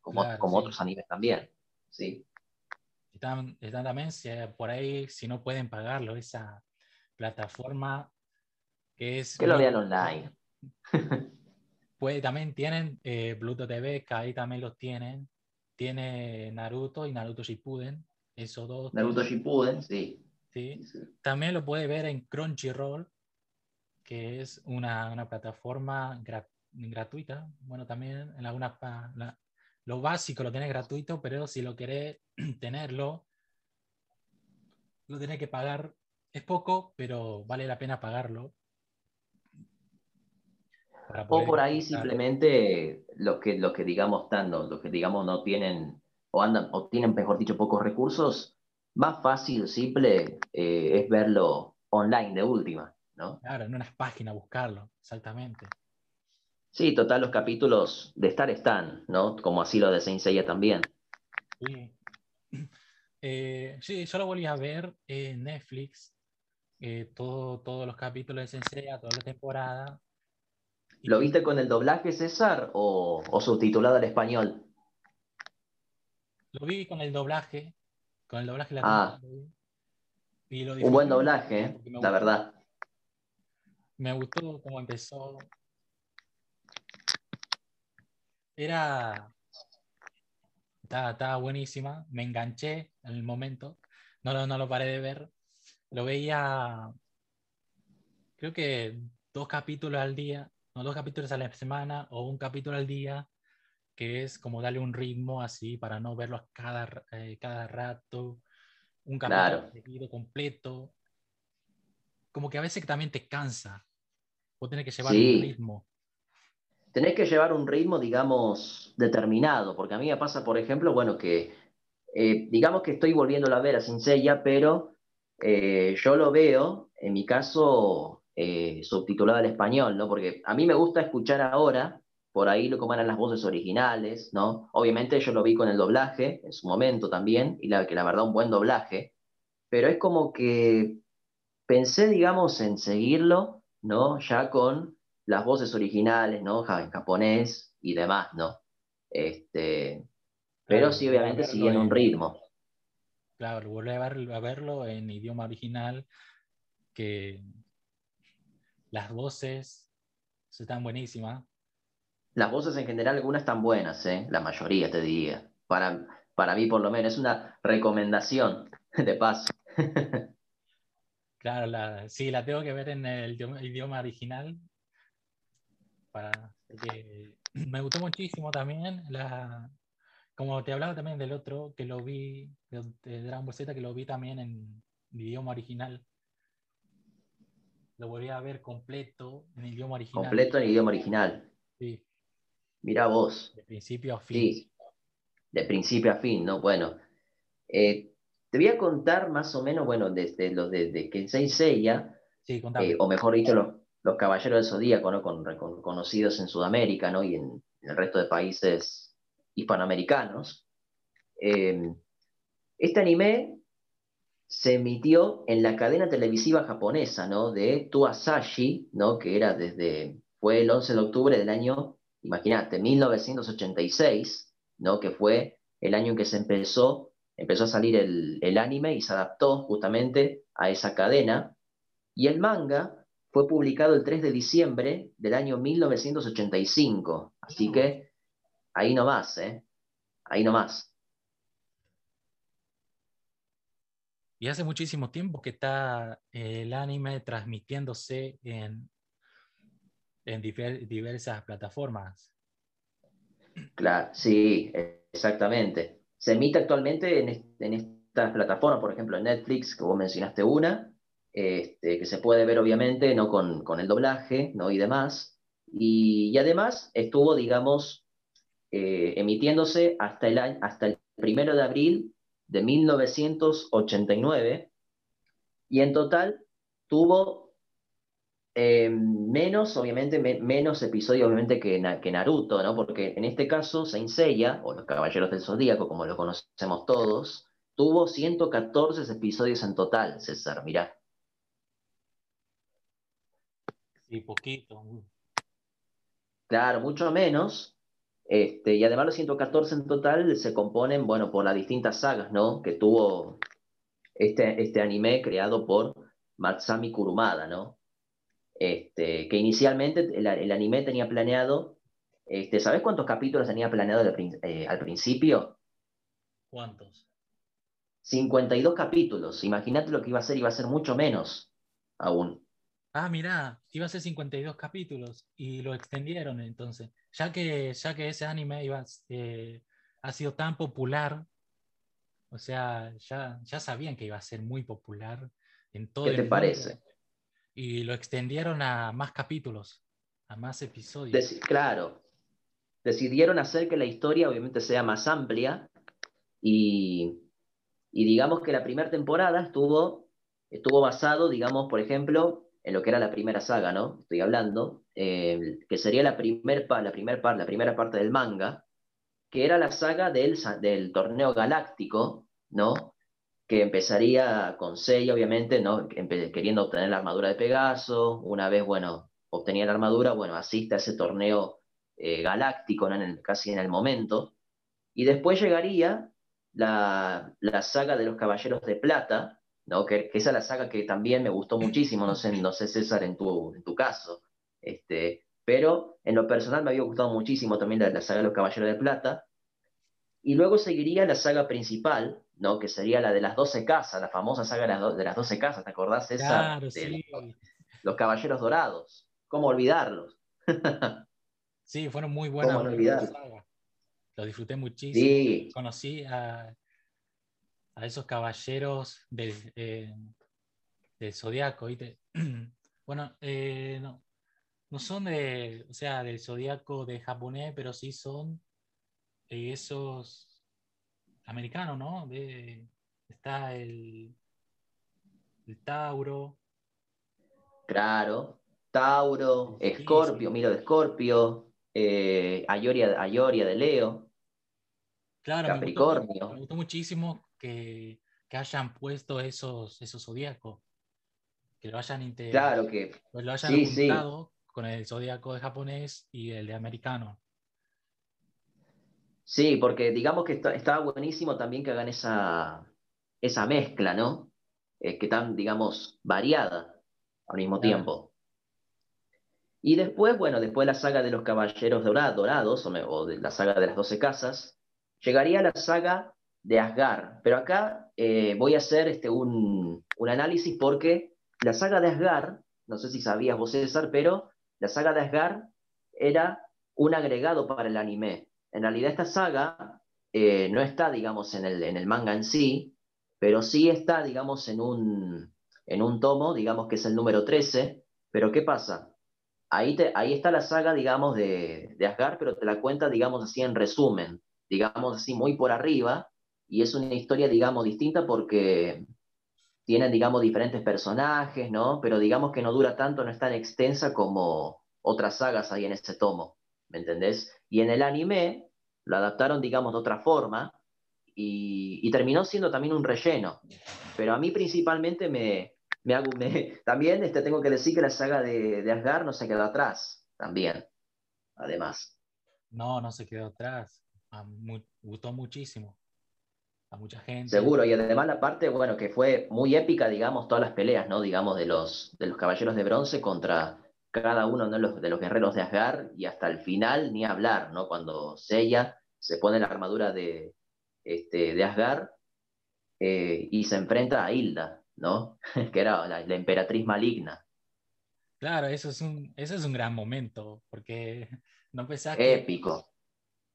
Speaker 2: como, como otros animes también. ¿sí?
Speaker 1: Están, también por ahí, si no pueden pagarlo, esa plataforma que es...
Speaker 2: Que lo vean online.
Speaker 1: pues también tienen eh, Bluetooth TV, que ahí también los tienen. Tiene Naruto y Naruto Shippuden, esos dos.
Speaker 2: Naruto Shippuden, sí.
Speaker 1: ¿Sí? También lo puede ver en Crunchyroll, que es una, una plataforma gratuita. Bueno, también en alguna... lo básico lo tiene gratuito, pero si lo querés tenerlo, lo tenés que pagar. Es poco, pero vale la pena pagarlo.
Speaker 2: O por ahí simplemente los que, los que digamos están, los que digamos no tienen o, andan, o tienen, mejor dicho, pocos recursos, más fácil, simple, eh, es verlo online de última, ¿no?
Speaker 1: Claro, en unas páginas buscarlo, exactamente.
Speaker 2: Sí, total, los capítulos de estar están, ¿no? Como así lo de Saint Seiya también.
Speaker 1: Sí. Eh, sí, yo lo volví a ver en Netflix, eh, todo, todos los capítulos de Saint Seiya, toda la temporada.
Speaker 2: ¿Lo viste con el doblaje, César, o, o subtitulado al español?
Speaker 1: Lo vi con el doblaje, con el doblaje la
Speaker 2: Ah.
Speaker 1: y lo
Speaker 2: Un buen doblaje, ¿eh?
Speaker 1: me
Speaker 2: la
Speaker 1: gustó-
Speaker 2: verdad.
Speaker 1: Me gustó cómo empezó. Era. Estaba, estaba buenísima. Me enganché en el momento. No, lo- no lo paré de ver. Lo veía. Creo que dos capítulos al día. No, dos capítulos a la semana o un capítulo al día. Que es como darle un ritmo así para no verlo cada, r- eh, cada rato. Un capítulo
Speaker 2: Claro.
Speaker 1: completo. Como que a veces también te cansa. Vos tenés que llevar
Speaker 2: Sí.
Speaker 1: un ritmo.
Speaker 2: Tenés que llevar un ritmo, digamos, determinado, porque a mí me pasa, por ejemplo, bueno, que eh, digamos que estoy volviéndolo a ver a Seiya, pero eh, yo lo veo, en mi caso, subtitulado al español, ¿no? Porque a mí me gusta escuchar ahora, por ahí lo como eran las voces originales, ¿no? Obviamente yo lo vi con el doblaje en su momento también, y la, que la verdad un buen doblaje, pero es como que pensé, digamos, en seguirlo, ¿no? Ya con las voces originales, ¿no? En japonés y demás, ¿no? Este, pero
Speaker 1: Claro,
Speaker 2: sí, obviamente siguiendo un ritmo.
Speaker 1: Claro, volver a verlo, a verlo en idioma original, que las voces están buenísimas.
Speaker 2: Las voces en general, algunas están buenas, ¿eh? La mayoría, te diría. Para, para mí, por lo menos, es una recomendación de paso.
Speaker 1: Claro, la, sí, la tengo que ver en el idioma, idioma original. Para, me gustó muchísimo también. La, como te hablaba también del otro, que lo vi, de, de Dragon Ball Z, que lo vi también en idioma original. Lo volví a ver completo en idioma original.
Speaker 2: Completo en idioma original.
Speaker 1: Sí,
Speaker 2: Mira vos.
Speaker 1: de principio a fin.
Speaker 2: Sí, de principio a fin, ¿no? Bueno, eh, te voy a contar más o menos, bueno, desde lo de, de que Saint Seiya,
Speaker 1: Sí,
Speaker 2: eh, o mejor dicho, los, los Caballeros del Zodíaco, ¿no? Con, con- conocidos en Sudamérica, ¿no? Y en, en el resto de países hispanoamericanos. Eh, este anime se emitió en la cadena televisiva japonesa, ¿no? De Tuasashi, ¿no? Que era desde, fue el 11 de octubre del año, imagínate, 1986, ¿no? Que fue el año en que se empezó, empezó a salir el, el anime y se adaptó justamente a esa cadena. Y el manga fue publicado el 3 de diciembre del año 1985. Así que ahí nomás, ¿eh? Ahí nomás.
Speaker 1: Y hace muchísimo tiempo que está el anime transmitiéndose en, en diversas plataformas.
Speaker 2: Claro, sí, exactamente. Se emite actualmente en, en estas plataformas, por ejemplo, en Netflix, que vos mencionaste una, este, que se puede ver obviamente, ¿no? Con, con el doblaje, ¿no? Y demás. Y, y además estuvo, digamos, eh, emitiéndose hasta el, año- hasta el primero de abril de 1989 y en total tuvo eh, menos, obviamente, me- menos episodios, obviamente, que, que Naruto, ¿no? Porque en este caso, Saint Seiya, o los Caballeros del Zodíaco, como lo conocemos todos, tuvo 114 episodios en total, César, mirá.
Speaker 1: Sí, poquito.
Speaker 2: Claro, mucho menos. Este, y además los 114 en total se componen, bueno, por las distintas sagas, ¿no? Que tuvo este, este anime creado por Matsami Kurumada, ¿no? Este, que inicialmente el, el anime tenía planeado, este, ¿sabes cuántos capítulos tenía planeado al, eh, al principio?
Speaker 1: ¿Cuántos?
Speaker 2: 52 capítulos. Imagínate lo que iba a ser, iba a ser mucho menos aún.
Speaker 1: Ah, mirá, iba a ser 52 capítulos y lo extendieron entonces. Ya que, ya que ese anime iba, eh, ha sido tan popular, o sea, ya, ya sabían que iba a ser muy popular en todo
Speaker 2: ¿Qué
Speaker 1: el
Speaker 2: te
Speaker 1: mundo.
Speaker 2: parece?
Speaker 1: Y lo extendieron a más capítulos, a más episodios.
Speaker 2: Deci- claro, decidieron hacer que la historia obviamente sea más amplia Y, digamos que la primera temporada estuvo, estuvo basado, digamos, por ejemplo, en lo que era la primera saga, ¿no? Estoy hablando, eh, que sería la, primer la, primer la primera parte del manga, que era la saga del, del torneo galáctico, ¿no? Que empezaría con Seiya, obviamente, ¿no? Queriendo obtener la armadura de Pegaso. Una vez, bueno, obtenía la armadura, bueno, asiste a ese torneo eh, galáctico, casi en el momento. Y después llegaría la, la, saga de los Caballeros de Plata, ¿no? Que, esa es la saga que también me gustó muchísimo, no sé, no sé César, en tu, en tu caso. Este, pero en lo personal me había gustado muchísimo también la, saga de los Caballeros de Plata. Y luego seguiría la saga principal, ¿no? que sería la de las 12 casas, la famosa saga de las, de las 12 casas, ¿te acordás esa?
Speaker 1: Claro, sí.
Speaker 2: los, Caballeros Dorados. ¿Cómo olvidarlos?
Speaker 1: sí, fueron muy buenas.
Speaker 2: ¿Cómo no
Speaker 1: Lo disfruté muchísimo. Conocí a, a, esos caballeros del, eh, del Zodíaco. bueno, eh, no, no son de, o sea, del zodiaco de japonés, pero sí son esos americanos, ¿no? De, está el, el Tauro.
Speaker 2: Claro, Tauro, Escorpio, Miro de Escorpio, eh, Ayoria, de Leo.
Speaker 1: Claro, Capricornio. Me gustó, muchísimo que, que, hayan puesto esos, esos zodiacos. Que lo hayan integrado.
Speaker 2: Claro que.
Speaker 1: Pues lo hayan sí, con el zodiaco de japonés y el de americano.
Speaker 2: Sí, porque digamos que está, buenísimo también que hagan esa, esa mezcla, ¿no? Eh, que tan, digamos, variada al mismo tiempo. Y después, bueno, después de la saga de los caballeros dorados, o, de la saga de las doce casas, llegaría la saga de Asgard. Pero acá eh, voy a hacer este, un, un, análisis porque la saga de Asgard, no sé si sabías vos, César, pero la saga de Asgard era un agregado para el anime. En realidad esta saga eh, no está, digamos, en el, en el, manga en sí, pero sí está, digamos, en un, en un tomo, digamos que es el número 13. Pero ¿qué pasa? Ahí, ahí está la saga, digamos, de, de Asgard, pero te la cuenta, digamos, así en resumen, digamos así muy por arriba, y es una historia, digamos, distinta porque tienen, digamos, diferentes personajes, ¿no? Pero digamos que no dura tanto, no es tan extensa como otras sagas ahí en ese tomo, ¿me entendés? Y en el anime lo adaptaron, digamos, de otra forma y, terminó siendo también un relleno. Pero a mí principalmente me, me, hago, también este, tengo que decir que la saga de, de Asgard no se quedó atrás, también, además.
Speaker 1: No, no se quedó atrás. Me gustó muchísimo a mucha gente.
Speaker 2: Seguro, y además la parte, bueno, que fue muy épica, digamos, todas las peleas, ¿no? Digamos, de los, de los caballeros de bronce contra cada uno de, los, de los guerreros de Asgard, y hasta el final ni hablar, ¿no? Cuando Seiya se pone la armadura de, este, de Asgard eh, y se enfrenta a Hilda, ¿no? que era la, emperatriz maligna.
Speaker 1: Claro, eso es un, eso es un gran momento, porque no pensás
Speaker 2: que... Épico.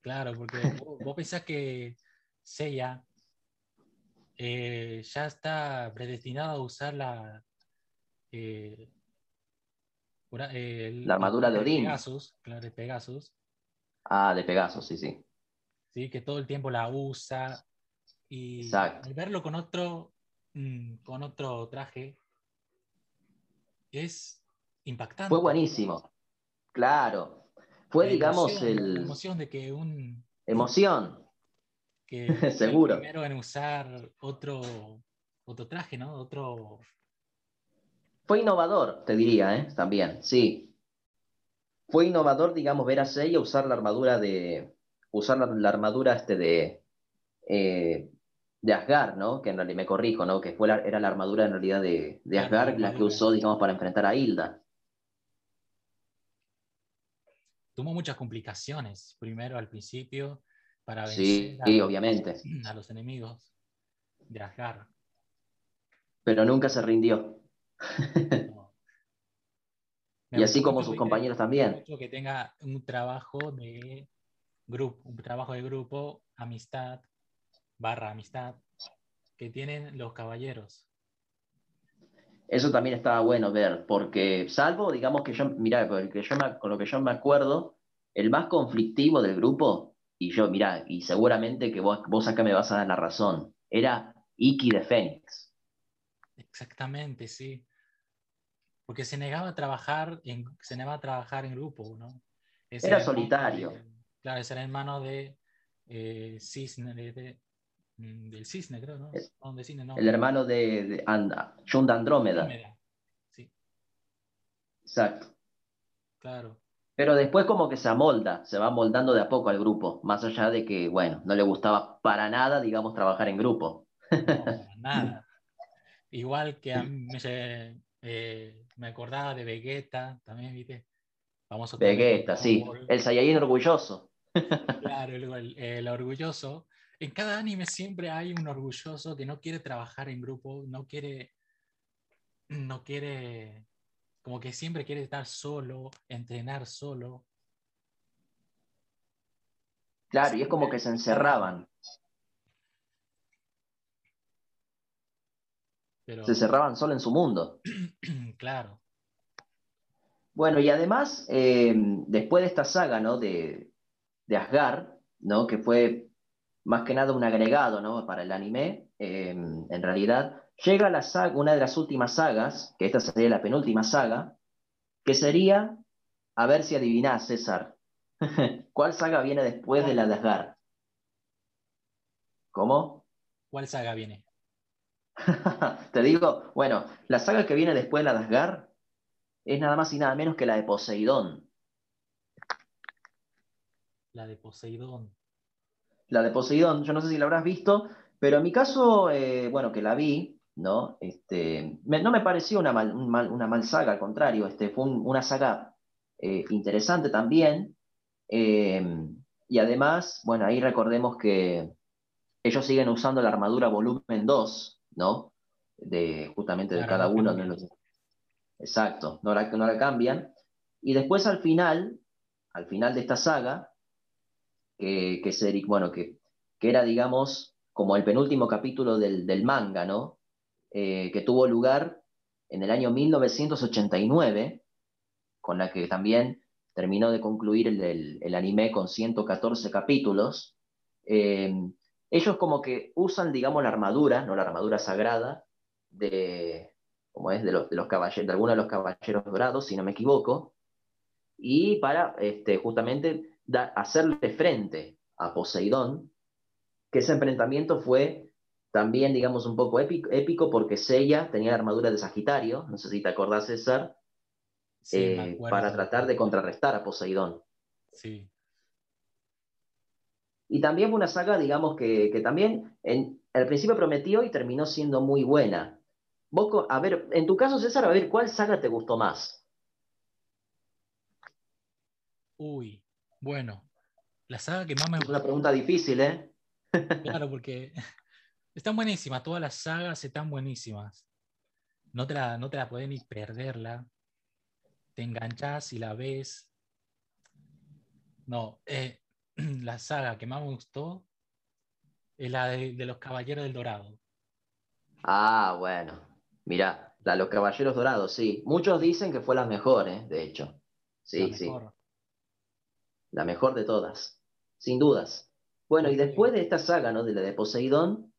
Speaker 1: Claro, porque vos, pensás que Seiya eh, ya está predestinado a usar la,
Speaker 2: eh, la armadura de Odín.
Speaker 1: Pegasus, claro, de Pegasus.
Speaker 2: Ah, de Pegasus, sí, sí.
Speaker 1: Sí, que todo el tiempo la usa. Y al verlo con otro, mm, con otro traje, es impactante.
Speaker 2: Fue buenísimo. Claro. Fue, digamos, el.
Speaker 1: La emoción de que un.
Speaker 2: Emoción. Seguro.
Speaker 1: primero en usar otro, otro traje, ¿no? Otro.
Speaker 2: Fue innovador, te diría, ¿eh? También, sí. Fue innovador, digamos, ver a Seiya usar la armadura de. Usar la, armadura este de. Eh, de Asgard, ¿no? Que en realidad me corrijo, ¿no? Que fue era la armadura en realidad de, de Asgard la que usó, digamos, para enfrentar a Hilda.
Speaker 1: Tuvo muchas complicaciones. Primero al principio, para
Speaker 2: vencer sí, a, obviamente.
Speaker 1: a los enemigos de Asgard.
Speaker 2: Pero nunca se rindió. Y así como sus compañeros también.
Speaker 1: Que tenga un trabajo de grupo, un trabajo de grupo, amistad, barra amistad, que tienen los caballeros.
Speaker 2: Eso también estaba bueno ver, porque salvo, digamos que yo, mira, con lo que yo me acuerdo, el más conflictivo del grupo y yo, mira, y seguramente que vos, vos acá me vas a dar la razón, era Iki de Fénix.
Speaker 1: Exactamente, sí. Porque se negaba a trabajar en, se negaba a trabajar en grupo, ¿no?
Speaker 2: era solitario.
Speaker 1: claro, ese era hermano de eh, Cisne, de, mm, del Cisne, creo, ¿no?
Speaker 2: El hermano de, de Anda, John de Andrómeda.
Speaker 1: Sí.
Speaker 2: Exacto.
Speaker 1: Claro.
Speaker 2: Pero después como que se amolda, se va moldando de a poco al grupo, más allá de que, bueno, no le gustaba para nada, digamos, trabajar en grupo.
Speaker 1: nada. Igual que a mí me, eh, me acordaba de Vegeta, también, ¿viste?
Speaker 2: Vamos Vegeta, sí. El Saiyajin orgulloso.
Speaker 1: Claro, el, orgulloso. En cada anime siempre hay un orgulloso que no quiere trabajar en grupo, no quiere, no quiere como que siempre quiere estar solo, entrenar solo.
Speaker 2: Claro, y es como que se encerraban. Se cerraban solo en su mundo.
Speaker 1: claro.
Speaker 2: Bueno, y además, eh, después de esta saga, ¿no? De, de Asgard, ¿no? Que fue más que nada un agregado, ¿no? Para el anime, eh, en realidad, llega la saga, una de las últimas sagas, que esta sería la penúltima saga, que sería, a ver si adivinás, César, ¿cuál saga viene después de la de Asgard? ¿Cómo?
Speaker 1: ¿Cuál saga viene?
Speaker 2: Te digo, bueno, la saga que viene después de la de Asgard es nada más y nada menos que la de Poseidón.
Speaker 1: La de Poseidón.
Speaker 2: La de Poseidón, yo no sé si la habrás visto, pero en mi caso, eh, bueno, que la vi, ¿no? Este, no me pareció una mal, una mal saga, al contrario, este, fue una saga eh, interesante también. Em, y además, bueno, ahí recordemos que ellos siguen usando la armadura volumen 2, ¿no? De, justamente de cada uno. de los... Exacto, no la, no la cambian. Y después al final, al final de esta saga, que, que, bueno, que, que era, digamos, como el penúltimo capítulo del, del manga, ¿no? Eh, que tuvo lugar en el año 1989, con la que también terminó de concluir el, anime con 114 capítulos. Eh, ellos como que usan, digamos, la armadura, no la armadura sagrada, de, como es, de, los, de, caballeros, de algunos de los caballeros dorados, si no me equivoco, y para este, justamente hacerle frente a Poseidón, que ese enfrentamiento fue también, digamos, un poco épico, épico porque Seiya tenía la armadura de Sagitario, no sé si te acordás, César, eh, para tratar de contrarrestar a Poseidón.
Speaker 1: Sí.
Speaker 2: Y también fue una saga, digamos, que, también en, al principio prometió y terminó siendo muy buena. Vos, a ver, en tu caso, César, a ver, ¿cuál saga te gustó más?
Speaker 1: Uy, bueno, la saga que más me
Speaker 2: gustó. Una pregunta difícil, ¿eh?
Speaker 1: Claro, porque están buenísimas, todas las sagas están buenísimas. No te la, no te la puedes ni perderla. Te enganchas y la ves. No, eh, la saga que más me gustó es la de, los Caballeros del Dorado.
Speaker 2: Ah, bueno. Mira, la de los Caballeros Dorados, sí. Muchos dicen que fue la mejor, ¿eh? de hecho. Sí, sí. La mejor de todas, sin dudas. Bueno, y después de esta saga, ¿no? De la de Poseidón,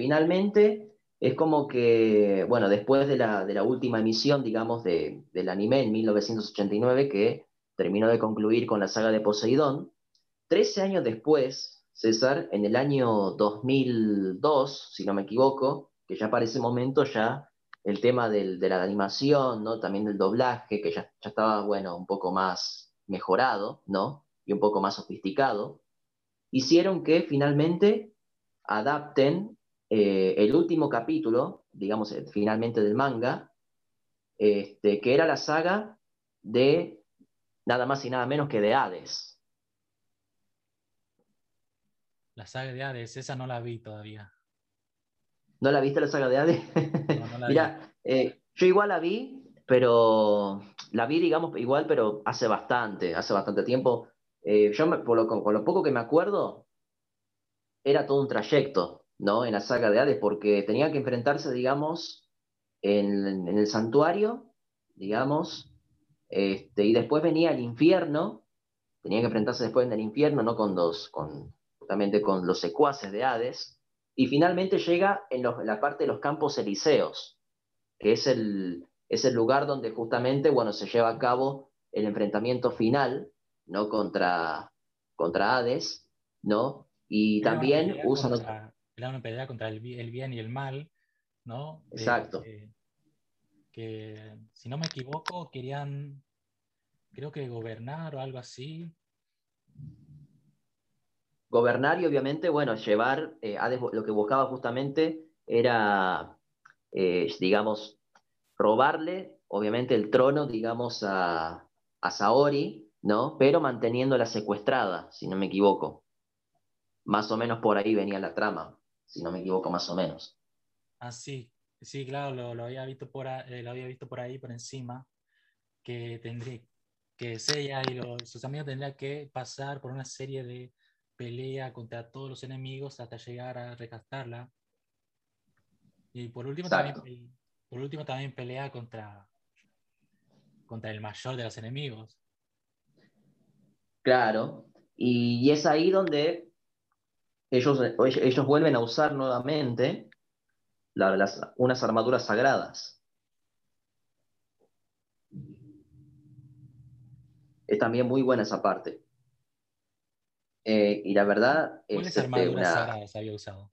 Speaker 2: Finalmente, es como que, bueno, después de la, de la última emisión, digamos, de, del anime en 1989, que terminó de concluir con la saga de Poseidón, 13 años después, César, en el año 2002, si no me equivoco, que ya para ese momento ya el tema de la animación, ¿no? También del doblaje, que ya, ya estaba, bueno, un poco más mejorado, ¿no? Y un poco más sofisticado, hicieron que finalmente adapten eh, el último capítulo, digamos, eh, finalmente del manga, este, que era la saga de nada más y nada menos que de Hades.
Speaker 1: La saga de Hades, esa no la vi todavía.
Speaker 2: ¿No la viste la saga de Hades? Mira, eh, yo igual la vi, pero la vi, digamos, igual, pero hace bastante, hace bastante tiempo. yo, por lo, lo poco que me acuerdo, era todo un trayecto ¿no? En la saga de Hades, porque tenía que enfrentarse, digamos, en, el santuario, digamos, este, y después venía el infierno, tenía que enfrentarse después en el infierno, ¿no? Con los, con, justamente con los secuaces de Hades, y finalmente llega en, la parte de los campos elíseos, que es el, es el lugar donde justamente, bueno, se lleva a cabo el enfrentamiento final, ¿no? Contra, contra Hades, ¿no? Y también usan...
Speaker 1: una pelea contra el, bien y el mal, ¿no?
Speaker 2: Exacto.
Speaker 1: que, si no me equivoco, querían, creo que gobernar o algo así.
Speaker 2: Gobernar y obviamente, bueno, llevar, eh, lo que buscaba justamente era, eh, digamos, robarle, obviamente, el trono, digamos, a, a Saori, ¿no? Pero manteniéndola secuestrada, si no me equivoco. Más o menos por ahí venía la trama, si no me equivoco, más o menos.
Speaker 1: Ah, sí, sí, claro, lo, había, visto por eh, lo había visto por ahí, por encima, que tendría, que ella y sus amigos tendrían que pasar por una serie de pelea contra todos los enemigos hasta llegar a rescatarla. Y por último, también, por último también pelea contra, contra el mayor de los enemigos.
Speaker 2: Claro, y, es ahí donde ellos, ellos vuelven a usar nuevamente las, unas armaduras sagradas. Es también muy buena esa parte. Eh, y la verdad
Speaker 1: es este, había usado?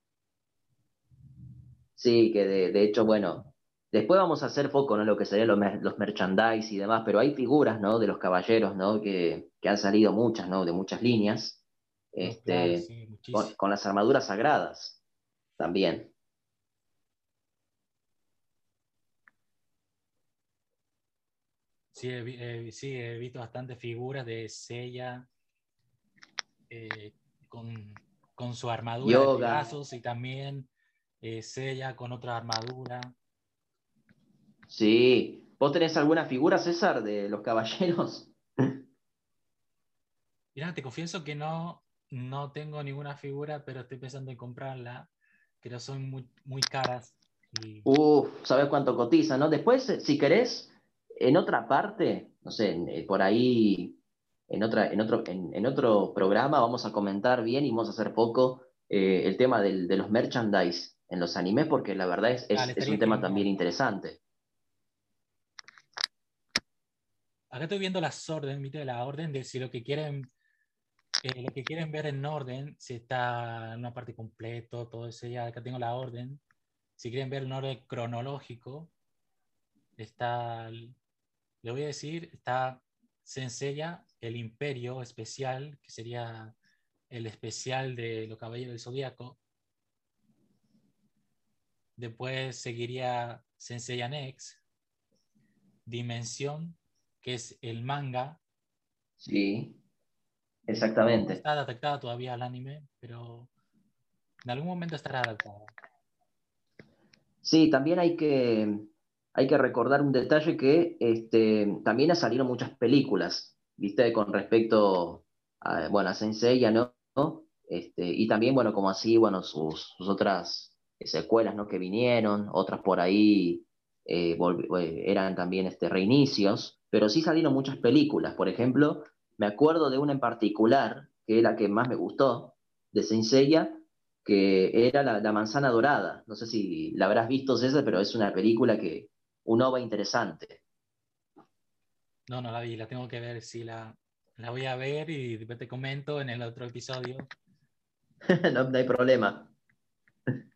Speaker 2: Sí, que de, hecho, bueno, después vamos a hacer foco en lo que serían los, los, merchandise y demás, pero hay figuras, ¿no? De los caballeros, ¿no? Que, que han salido muchas, ¿no? De muchas líneas, este, con, las armaduras sagradas también.
Speaker 1: Sí, he, sí, he visto bastantes figuras de Sella, eh, con, su armadura de brazos y también eh, Sella con otra armadura.
Speaker 2: Sí. ¿Vos tenés alguna figura, César, de los caballeros?
Speaker 1: Mira, te confieso que no, no tengo ninguna figura, pero estoy pensando en comprarla, pero son muy, muy caras.
Speaker 2: Y... Uf, ¿sabes cuánto cotiza, no? Después, si querés, en otra parte, no sé, por ahí en, otra, en, otro, en, otro programa vamos a comentar bien y vamos a hacer poco eh, el tema de los merchandise en los animes, porque la verdad es, es, un tema también interesante.
Speaker 1: Acá estoy viendo las órdenes, de la orden de si lo que quieren eh, lo que quieren ver en orden, si está en una parte completo, todo eso, ya acá tengo la orden. Si quieren ver en orden cronológico, está, le voy a decir, está se enseña el imperio especial, que sería el especial de los Caballeros del Zodíaco. Después seguiría Sensei Next, Dimensión, que es el manga.
Speaker 2: Sí, exactamente.
Speaker 1: está adaptada todavía al anime, pero en algún momento estará adaptada.
Speaker 2: Sí, también hay que, hay que recordar un detalle que este, también ha muchas películas, ¿viste? Con respecto a, bueno, a Sensei, ¿no? Este, y también, bueno, como así, bueno, sus, otras secuelas, ¿no? Que vinieron, otras por ahí eh, eh, eran también este, reinicios, pero sí salieron muchas películas. Por ejemplo, me acuerdo de una en particular, que es la que más me gustó, de Senseiya, que era la, la, Manzana Dorada. No sé si la habrás visto, César, pero es una película que, un OVA interesante.
Speaker 1: No, no la vi, la tengo que ver, sí, la, la voy a ver y te comento en el otro episodio.
Speaker 2: no, hay problema.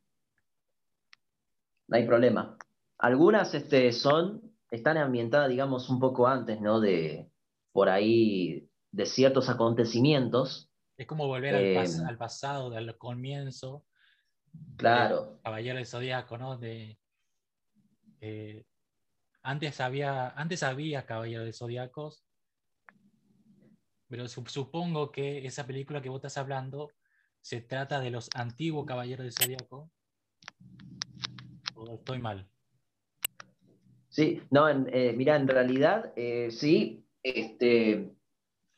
Speaker 2: No hay problema. Algunas este, son, están ambientadas, digamos, un poco antes, ¿no? De, por ahí, de ciertos acontecimientos.
Speaker 1: Es como volver al, eh, pasado, del comienzo.
Speaker 2: Claro.
Speaker 1: Caballero del Zodíaco, ¿no? De, eh, antes había, antes había de Zodíacos, pero supongo que esa película que vos estás hablando se trata de los antiguos Caballeros del Zodíaco. ¿O estoy mal?
Speaker 2: Sí, no, eh, mira, en realidad eh, sí, este,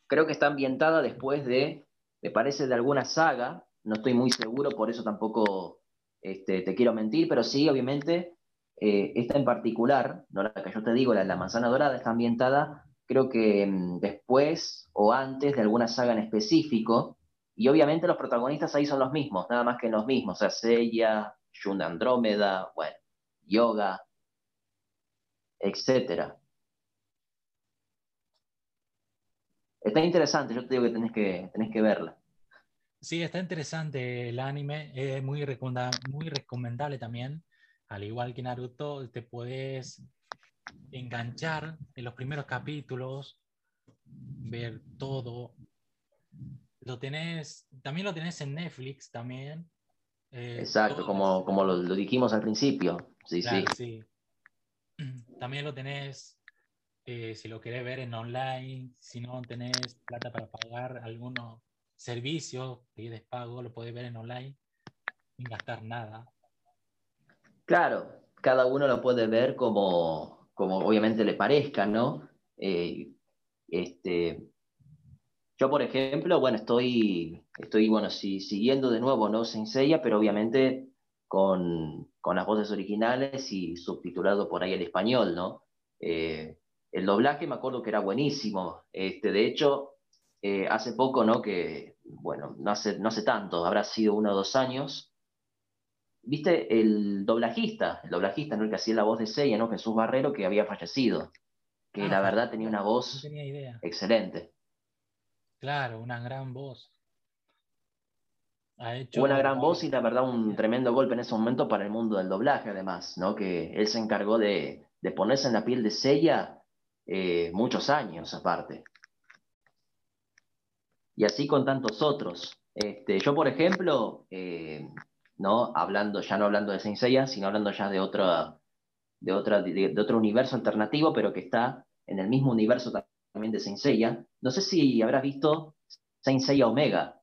Speaker 2: creo que está ambientada después de, me parece, de alguna saga, no estoy muy seguro, por eso tampoco este, te quiero mentir, pero sí, obviamente, eh, esta en particular, ¿no? la que yo te digo, la, la manzana dorada, está ambientada creo que mm, después o antes de alguna saga en específico, y obviamente los protagonistas ahí son los mismos, nada más que los mismos, o sea, Seiya, Shun Andrómeda, bueno, Yoga, etcétera. Está interesante, yo te digo que tenés que, tenés que verla.
Speaker 1: Sí, está interesante el anime, es muy, muy recomendable también. Al igual que Naruto, te puedes enganchar en los primeros capítulos, ver todo. Lo tenés, también lo tenés en Netflix también.
Speaker 2: Eh, Exacto, como, como lo, dijimos al principio. Sí, sí.
Speaker 1: sí. También lo tenés, eh, si lo querés ver en online, si no tenés plata para pagar algunos servicios de pago, lo podés ver en online sin gastar nada.
Speaker 2: Claro, cada uno lo puede ver como, como obviamente le parezca, ¿no? Eh, este, yo, por ejemplo, bueno, estoy, estoy bueno, si, siguiendo de nuevo, ¿no? Senseiya, pero obviamente con, con, las voces originales y subtitulado por ahí en español, ¿no? Eh, el doblaje me acuerdo que era buenísimo. Este, de hecho, eh, hace poco, ¿no? Que, bueno, no hace, no hace tanto, habrá sido uno o dos años, viste el doblajista, el doblajista, ¿no? El que hacía la voz de Seiya, ¿no? Jesús Barrero, que había fallecido, que ah, la verdad tenía una voz excelente.
Speaker 1: Claro, una gran voz.
Speaker 2: Ha hecho... Una gran voz y la verdad un tremendo golpe en ese momento para el mundo del doblaje, además, ¿no? Que él se encargó de, ponerse en la piel de Seiya eh, muchos años aparte. Y así con tantos otros. Este, yo, por ejemplo, eh, ¿no? Hablando, ya no hablando de Saint Seiya, sino hablando ya de, otra, de, otra, de, otro universo alternativo, pero que está en el mismo universo también de Saint Seiya. No sé si habrás visto Saint Seiya Omega,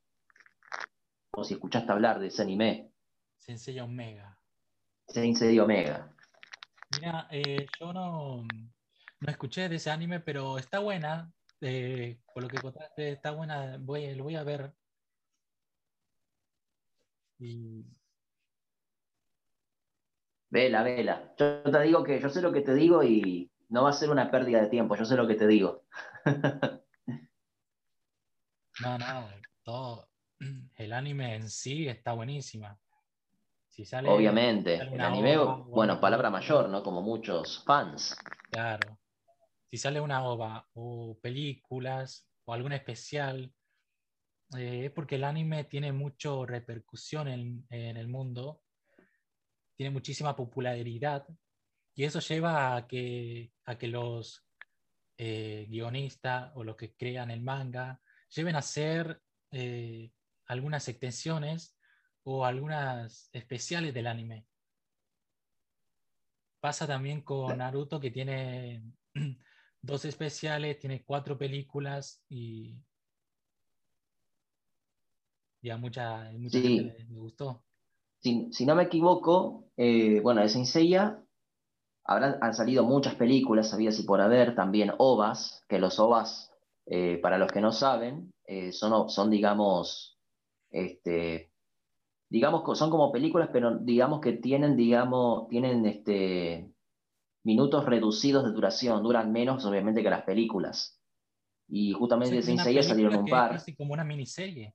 Speaker 2: o si escuchaste hablar de ese anime.
Speaker 1: Saint Seiya Omega.
Speaker 2: Saint Seiya Omega.
Speaker 1: Mira, eh, yo no, no escuché de ese anime, pero está buena. Eh, por lo que contaste, está buena. Voy, lo voy a ver. Y
Speaker 2: Vela, vela. Yo te digo que yo sé lo que te digo y no va a ser una pérdida de tiempo, yo sé lo que te digo.
Speaker 1: no, no, todo. El anime en sí está buenísima.
Speaker 2: Si sale, Obviamente, el anime, bueno, palabra mayor, ¿no? Como muchos fans.
Speaker 1: Claro. Si sale una ova o películas o algún especial, eh, es porque el anime tiene mucha repercusión en, en el mundo tiene muchísima popularidad y eso lleva a que, a que los eh, guionistas o los que crean el manga lleven a hacer eh, algunas extensiones o algunas especiales del anime. Pasa también con Naruto que tiene dos especiales, tiene cuatro películas y, y a mucha, gente le gustó
Speaker 2: si, no me equivoco, eh, bueno, de Saint han salido muchas películas, había si por haber, también OVAs, que los OVAs, eh, para los que no saben, eh, son, son, digamos, este, digamos, son como películas, pero digamos que tienen, digamos, tienen este, minutos reducidos de duración, duran menos, obviamente, que las películas. Y justamente de Saint salieron un par.
Speaker 1: casi como una miniserie.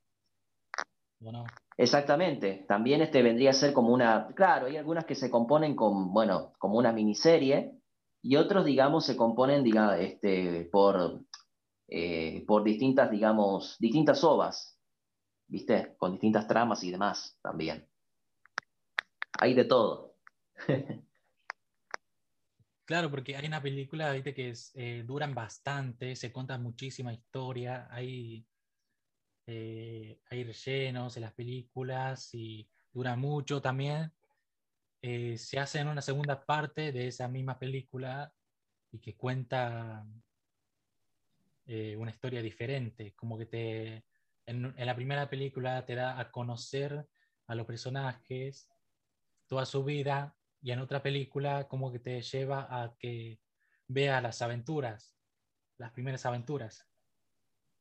Speaker 2: Exactamente, también este vendría a ser como una, claro, hay algunas que se componen con, bueno, como una miniserie y otros, digamos, se componen, digamos, este, por, eh, por distintas, digamos, distintas ovas, ¿viste? Con distintas tramas y demás también. Hay de todo.
Speaker 1: Claro, porque hay una película, ¿viste? Que es, eh, duran bastante, se cuenta muchísima historia, hay eh, hay rellenos en las películas y dura mucho también. Eh, se hace en una segunda parte de esa misma película y que cuenta eh, una historia diferente, como que te, en, la primera película te da a conocer a los personajes toda su vida y en otra película como que te lleva a que vea las aventuras, las primeras aventuras.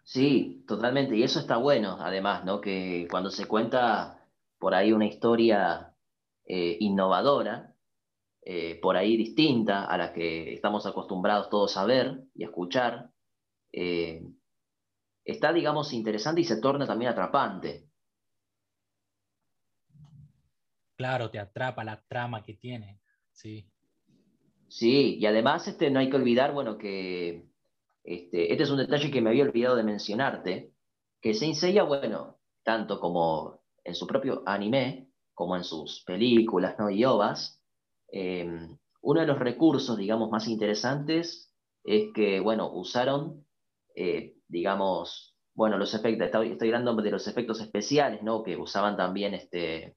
Speaker 2: Sí, totalmente. Y eso está bueno, además, ¿no? Que cuando se cuenta por ahí una historia eh, innovadora, eh, por ahí distinta a la que estamos acostumbrados todos a ver y escuchar, eh, está, digamos, interesante y se torna también atrapante.
Speaker 1: Claro, te atrapa la trama que tiene, sí.
Speaker 2: Sí, y además este, no hay que olvidar, bueno, que este, este es un detalle que me había olvidado de mencionarte, que se Seiya, bueno, tanto como en su propio anime, como en sus películas ¿no? y ovas, em, uno de los recursos, digamos, más interesantes es que, bueno, usaron, eh, digamos, bueno, los efectos, estoy, hablando de los efectos especiales, ¿no? Que usaban también este,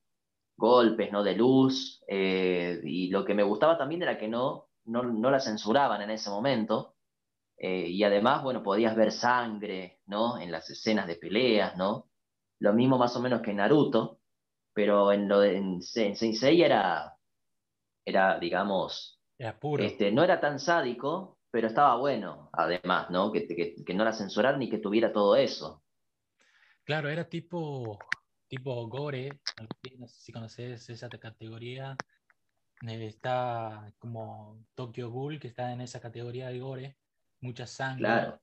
Speaker 2: golpes, ¿no? De luz, eh, y lo que me gustaba también era que no, no, no la censuraban en ese momento, eh, y además, bueno, podías ver sangre, ¿no? En las escenas de peleas, ¿no? Lo mismo más o menos que Naruto, pero en lo de en, Sensei era, era, digamos,
Speaker 1: era puro.
Speaker 2: Este, no era tan sádico, pero estaba bueno, además, ¿no? Que, que, no la censuraran ni que tuviera todo eso.
Speaker 1: Claro, era tipo, tipo gore, no sé si conoces esa categoría. Eh, está como Tokyo Ghoul, que está en esa categoría de gore mucha sangre.
Speaker 2: Claro.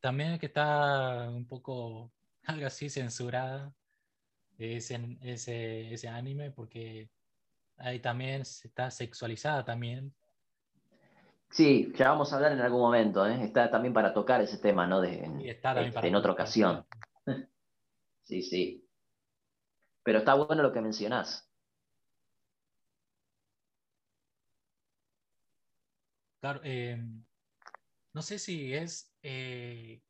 Speaker 1: También que está un poco algo así censurada ese, ese, ese anime porque ahí también está sexualizada también.
Speaker 2: Sí, ya vamos a hablar en algún momento, ¿eh? está también para tocar ese tema, ¿no? De, en,
Speaker 1: este,
Speaker 2: en otra ocasión. sí, sí. Pero está bueno lo que mencionás.
Speaker 1: Claro, em, no sé si es eh,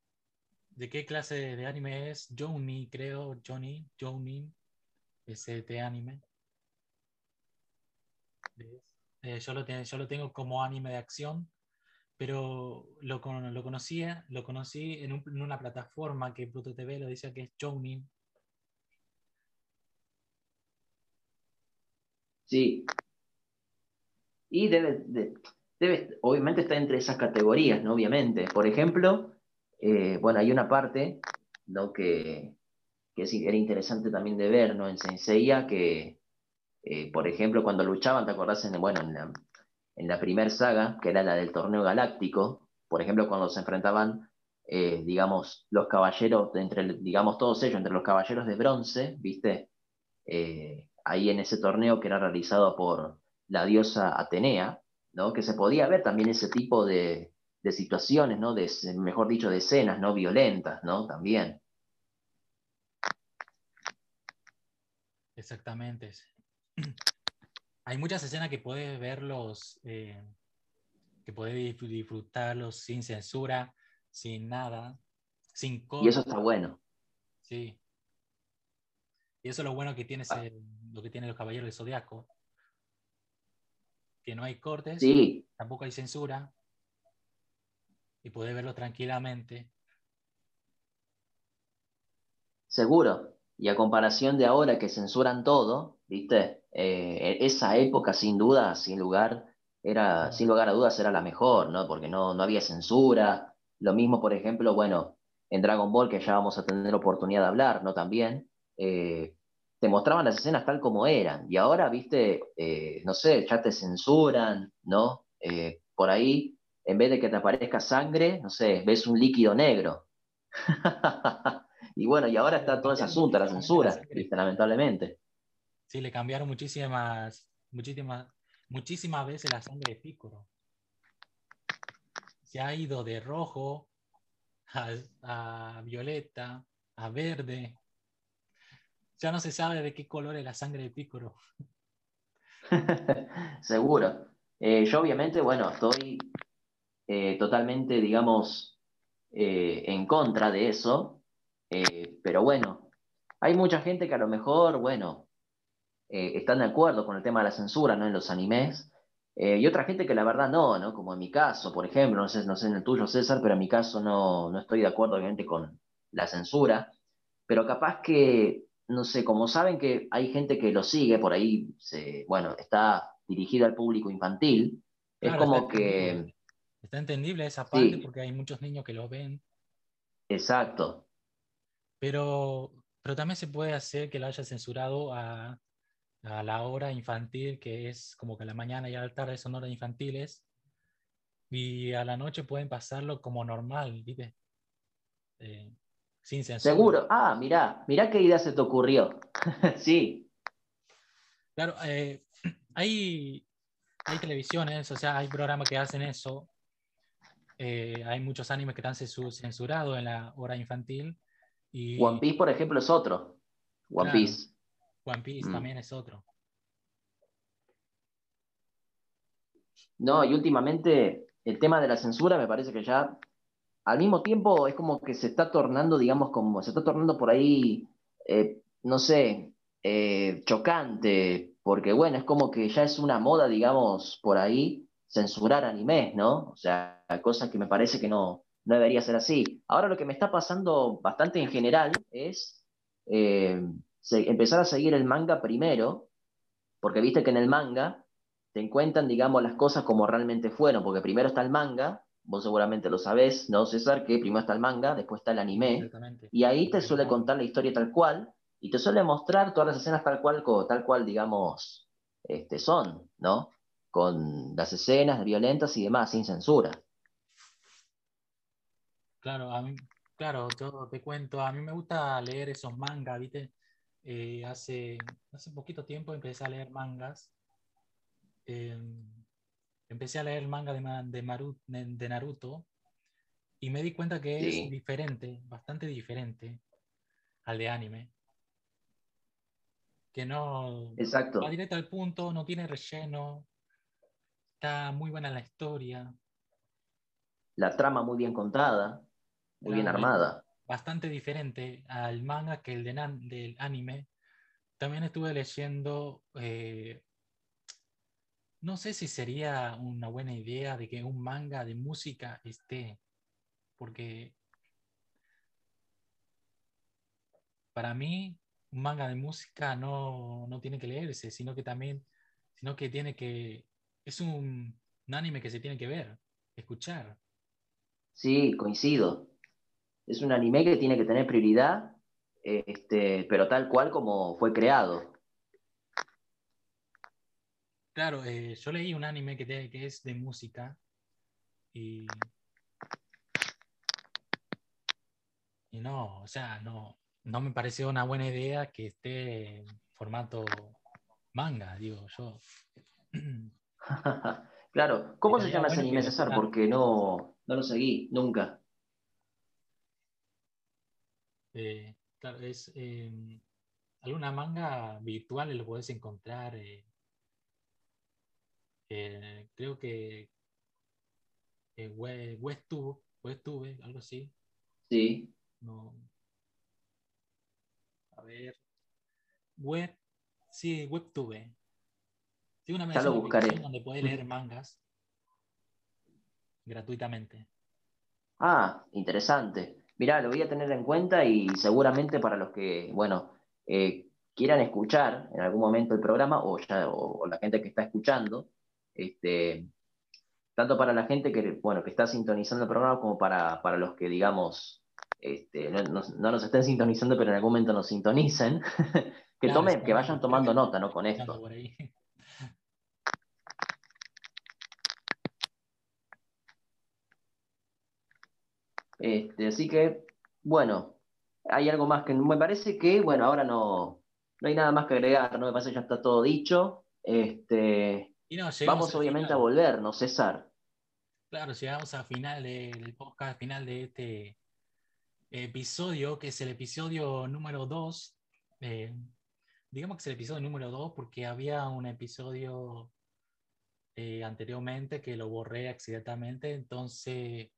Speaker 1: de qué clase de anime es. Johnny, creo, Johnny, Johnny, ese de anime. Eh, yo, lo yo lo tengo como anime de acción, pero lo, lo, conocía, lo conocí en, una plataforma que Pluto TV lo dice que es Johnny.
Speaker 2: Sí. Y debe, de, obviamente está entre esas categorías, ¿no? Obviamente. Por ejemplo, eh, bueno, hay una parte, ¿no? Que, que era interesante también de ver, ¿no? En Senseiya, que, eh, por ejemplo, cuando luchaban, ¿te acordás? En, bueno, en la, en primera saga, que era la del torneo galáctico, por ejemplo, cuando se enfrentaban, eh, digamos, los caballeros, entre, digamos, todos ellos, entre los caballeros de bronce, ¿viste? ahí en ese torneo que era realizado por la diosa Atenea, que se podía ver también ese tipo de, situaciones, ¿no? De, mejor dicho, de escenas no violentas, ¿no? También.
Speaker 1: Exactamente. Hay muchas escenas que puedes verlos, eh, que puedes disfrutarlos sin censura, sin nada, sin
Speaker 2: Y eso está bueno.
Speaker 1: Sí. Y eso es lo bueno que tiene ah. lo que tiene los Caballeros del Zodiaco que no hay cortes, tampoco hay censura, y puede verlo tranquilamente.
Speaker 2: Seguro. Y a comparación de ahora que censuran todo, ¿viste? Eh, esa época, sin duda, sin lugar, era, sin lugar a dudas, era la mejor, ¿no? Porque no, no había censura. Lo mismo, por ejemplo, bueno, en Dragon Ball, que ya vamos a tener oportunidad de hablar, ¿no? También. Eh, te mostraban las escenas tal como eran. Y ahora, viste, eh, no sé, ya te censuran, ¿no? Eh, por ahí, en vez de que te aparezca sangre, no sé, ves un líquido negro. y bueno, y ahora está todo ese asunto, la censura, ¿viste? lamentablemente.
Speaker 1: Sí, le cambiaron muchísimas, muchísimas, muchísimas veces la sangre de Pícoro. Se ha ido de rojo a violeta, a verde, ya no se sabe de qué color es la sangre de Pícoro.
Speaker 2: Seguro. Eh, yo obviamente, bueno, estoy eh, totalmente, digamos, eh, en contra de eso, pero bueno, hay mucha gente que a lo mejor, bueno, están de acuerdo con el tema de la censura, ¿no? En los animes, y otra gente que la verdad no, ¿no? Como en mi caso, por ejemplo, no sé, no sé en el tuyo, César, pero en mi caso no, no estoy de acuerdo, obviamente, con la censura, pero capaz que no sé, como saben que hay gente que lo sigue, por ahí, se, bueno, está dirigido al público infantil, es como que...
Speaker 1: Está entendible esa parte porque hay muchos niños que lo ven.
Speaker 2: Exacto.
Speaker 1: Pero, pero también se puede hacer que lo haya censurado a, a la hora infantil, que es como que a la mañana y a la tarde son horas infantiles. y a la noche pueden pasarlo como normal, ¿viste? Eh, sin censura.
Speaker 2: Seguro. Ah, mirá, mirá qué idea se te ocurrió. sí.
Speaker 1: Claro, eh, hay, hay televisiones, o sea, hay programas que hacen eso. Eh, hay muchos animes que están censurados en la hora infantil. Y...
Speaker 2: One Piece, por ejemplo, es otro. One Piece.
Speaker 1: One Piece mm. también es otro.
Speaker 2: No, y últimamente el tema de la censura me parece que ya al mismo tiempo es como que se está tornando, digamos, como se está tornando por ahí, eh, no sé, eh, chocante, porque bueno, es como que ya es una moda, digamos, por ahí censurar animes, ¿no? O sea, cosa que me parece que no, no debería ser así. Ahora lo que me está pasando bastante en general es eh, empezar a seguir el manga primero, porque viste que en el manga te encuentran, digamos, las cosas como realmente fueron, porque primero está el manga, vos seguramente lo sabés, ¿no, César? Que primero está el manga, después está el anime, y ahí te suele contar la historia tal cual, y te suele mostrar todas las escenas tal cual, tal cual digamos, este, son, ¿no? Con las escenas violentas y demás, sin censura.
Speaker 1: Claro, a mí, claro, yo te cuento, a mí me gusta leer esos mangas, ¿viste? Eh, hace, hace poquito tiempo empecé a leer mangas Em, empecé a leer el manga de, de, Naruto y me di cuenta que es diferente, bastante diferente al de anime. Que no
Speaker 2: Exacto.
Speaker 1: va directo al punto, no tiene relleno, está muy buena la historia.
Speaker 2: La trama muy bien contada, muy bien armada.
Speaker 1: Bastante diferente al manga que el de, del anime. También estuve leyendo eh, no sé si sería una buena idea de que un manga de música esté, porque para mí un manga de música no, tiene que leerse, sino que también, sino que tiene que, es un, anime que se tiene que ver, escuchar.
Speaker 2: Sí, coincido. Es un anime que tiene que tener prioridad, este, pero tal cual como fue creado.
Speaker 1: Claro, eh, yo leí un anime que, que es de música y, y no, o sea, no, no me pareció una buena idea que esté en formato manga, digo yo.
Speaker 2: claro, ¿cómo se llama ese anime, César? Porque no, no lo seguí nunca.
Speaker 1: Eh, claro, es eh, alguna manga virtual lo puedes encontrar. Eh, eh, creo que eh, Webtube, algo así.
Speaker 2: Sí.
Speaker 1: No. A ver. Web, sí, Webtube. Sí, una
Speaker 2: mención
Speaker 1: donde puedes leer mangas gratuitamente.
Speaker 2: Ah, interesante. Mirá, lo voy a tener en cuenta y seguramente para los que, bueno, eh, quieran escuchar en algún momento el programa o, ya, o la gente que está escuchando, este, tanto para la gente que, bueno, que está sintonizando el programa como para, los que, digamos, este, no, nos estén sintonizando, pero en algún momento nos sintonicen, que, tomen, que vayan tomando nota ¿no? con esto. Este, así que, bueno, hay algo más que me parece que, bueno, ahora no, no hay nada más que agregar, ¿no? Me parece que ya está todo dicho. Este, Vamos obviamente a volver, ¿no, César?
Speaker 1: Claro, llegamos al final del podcast, final de este episodio, que es el episodio número 2. Eh, digamos que es el episodio número 2 porque había un episodio eh, anteriormente que lo borré accidentalmente, entonces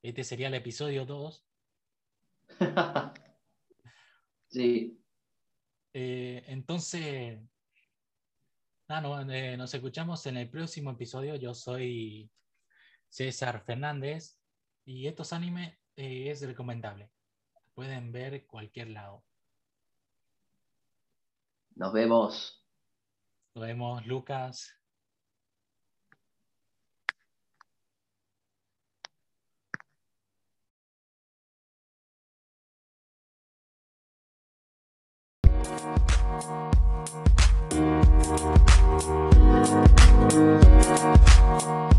Speaker 1: este sería el episodio 2.
Speaker 2: sí.
Speaker 1: Eh, entonces, Ah, no, eh, nos escuchamos en el próximo episodio. Yo soy César Fernández y estos animes eh, es recomendable. Pueden ver cualquier lado.
Speaker 2: Nos vemos.
Speaker 1: Nos vemos, Lucas. Thank you. Thank you.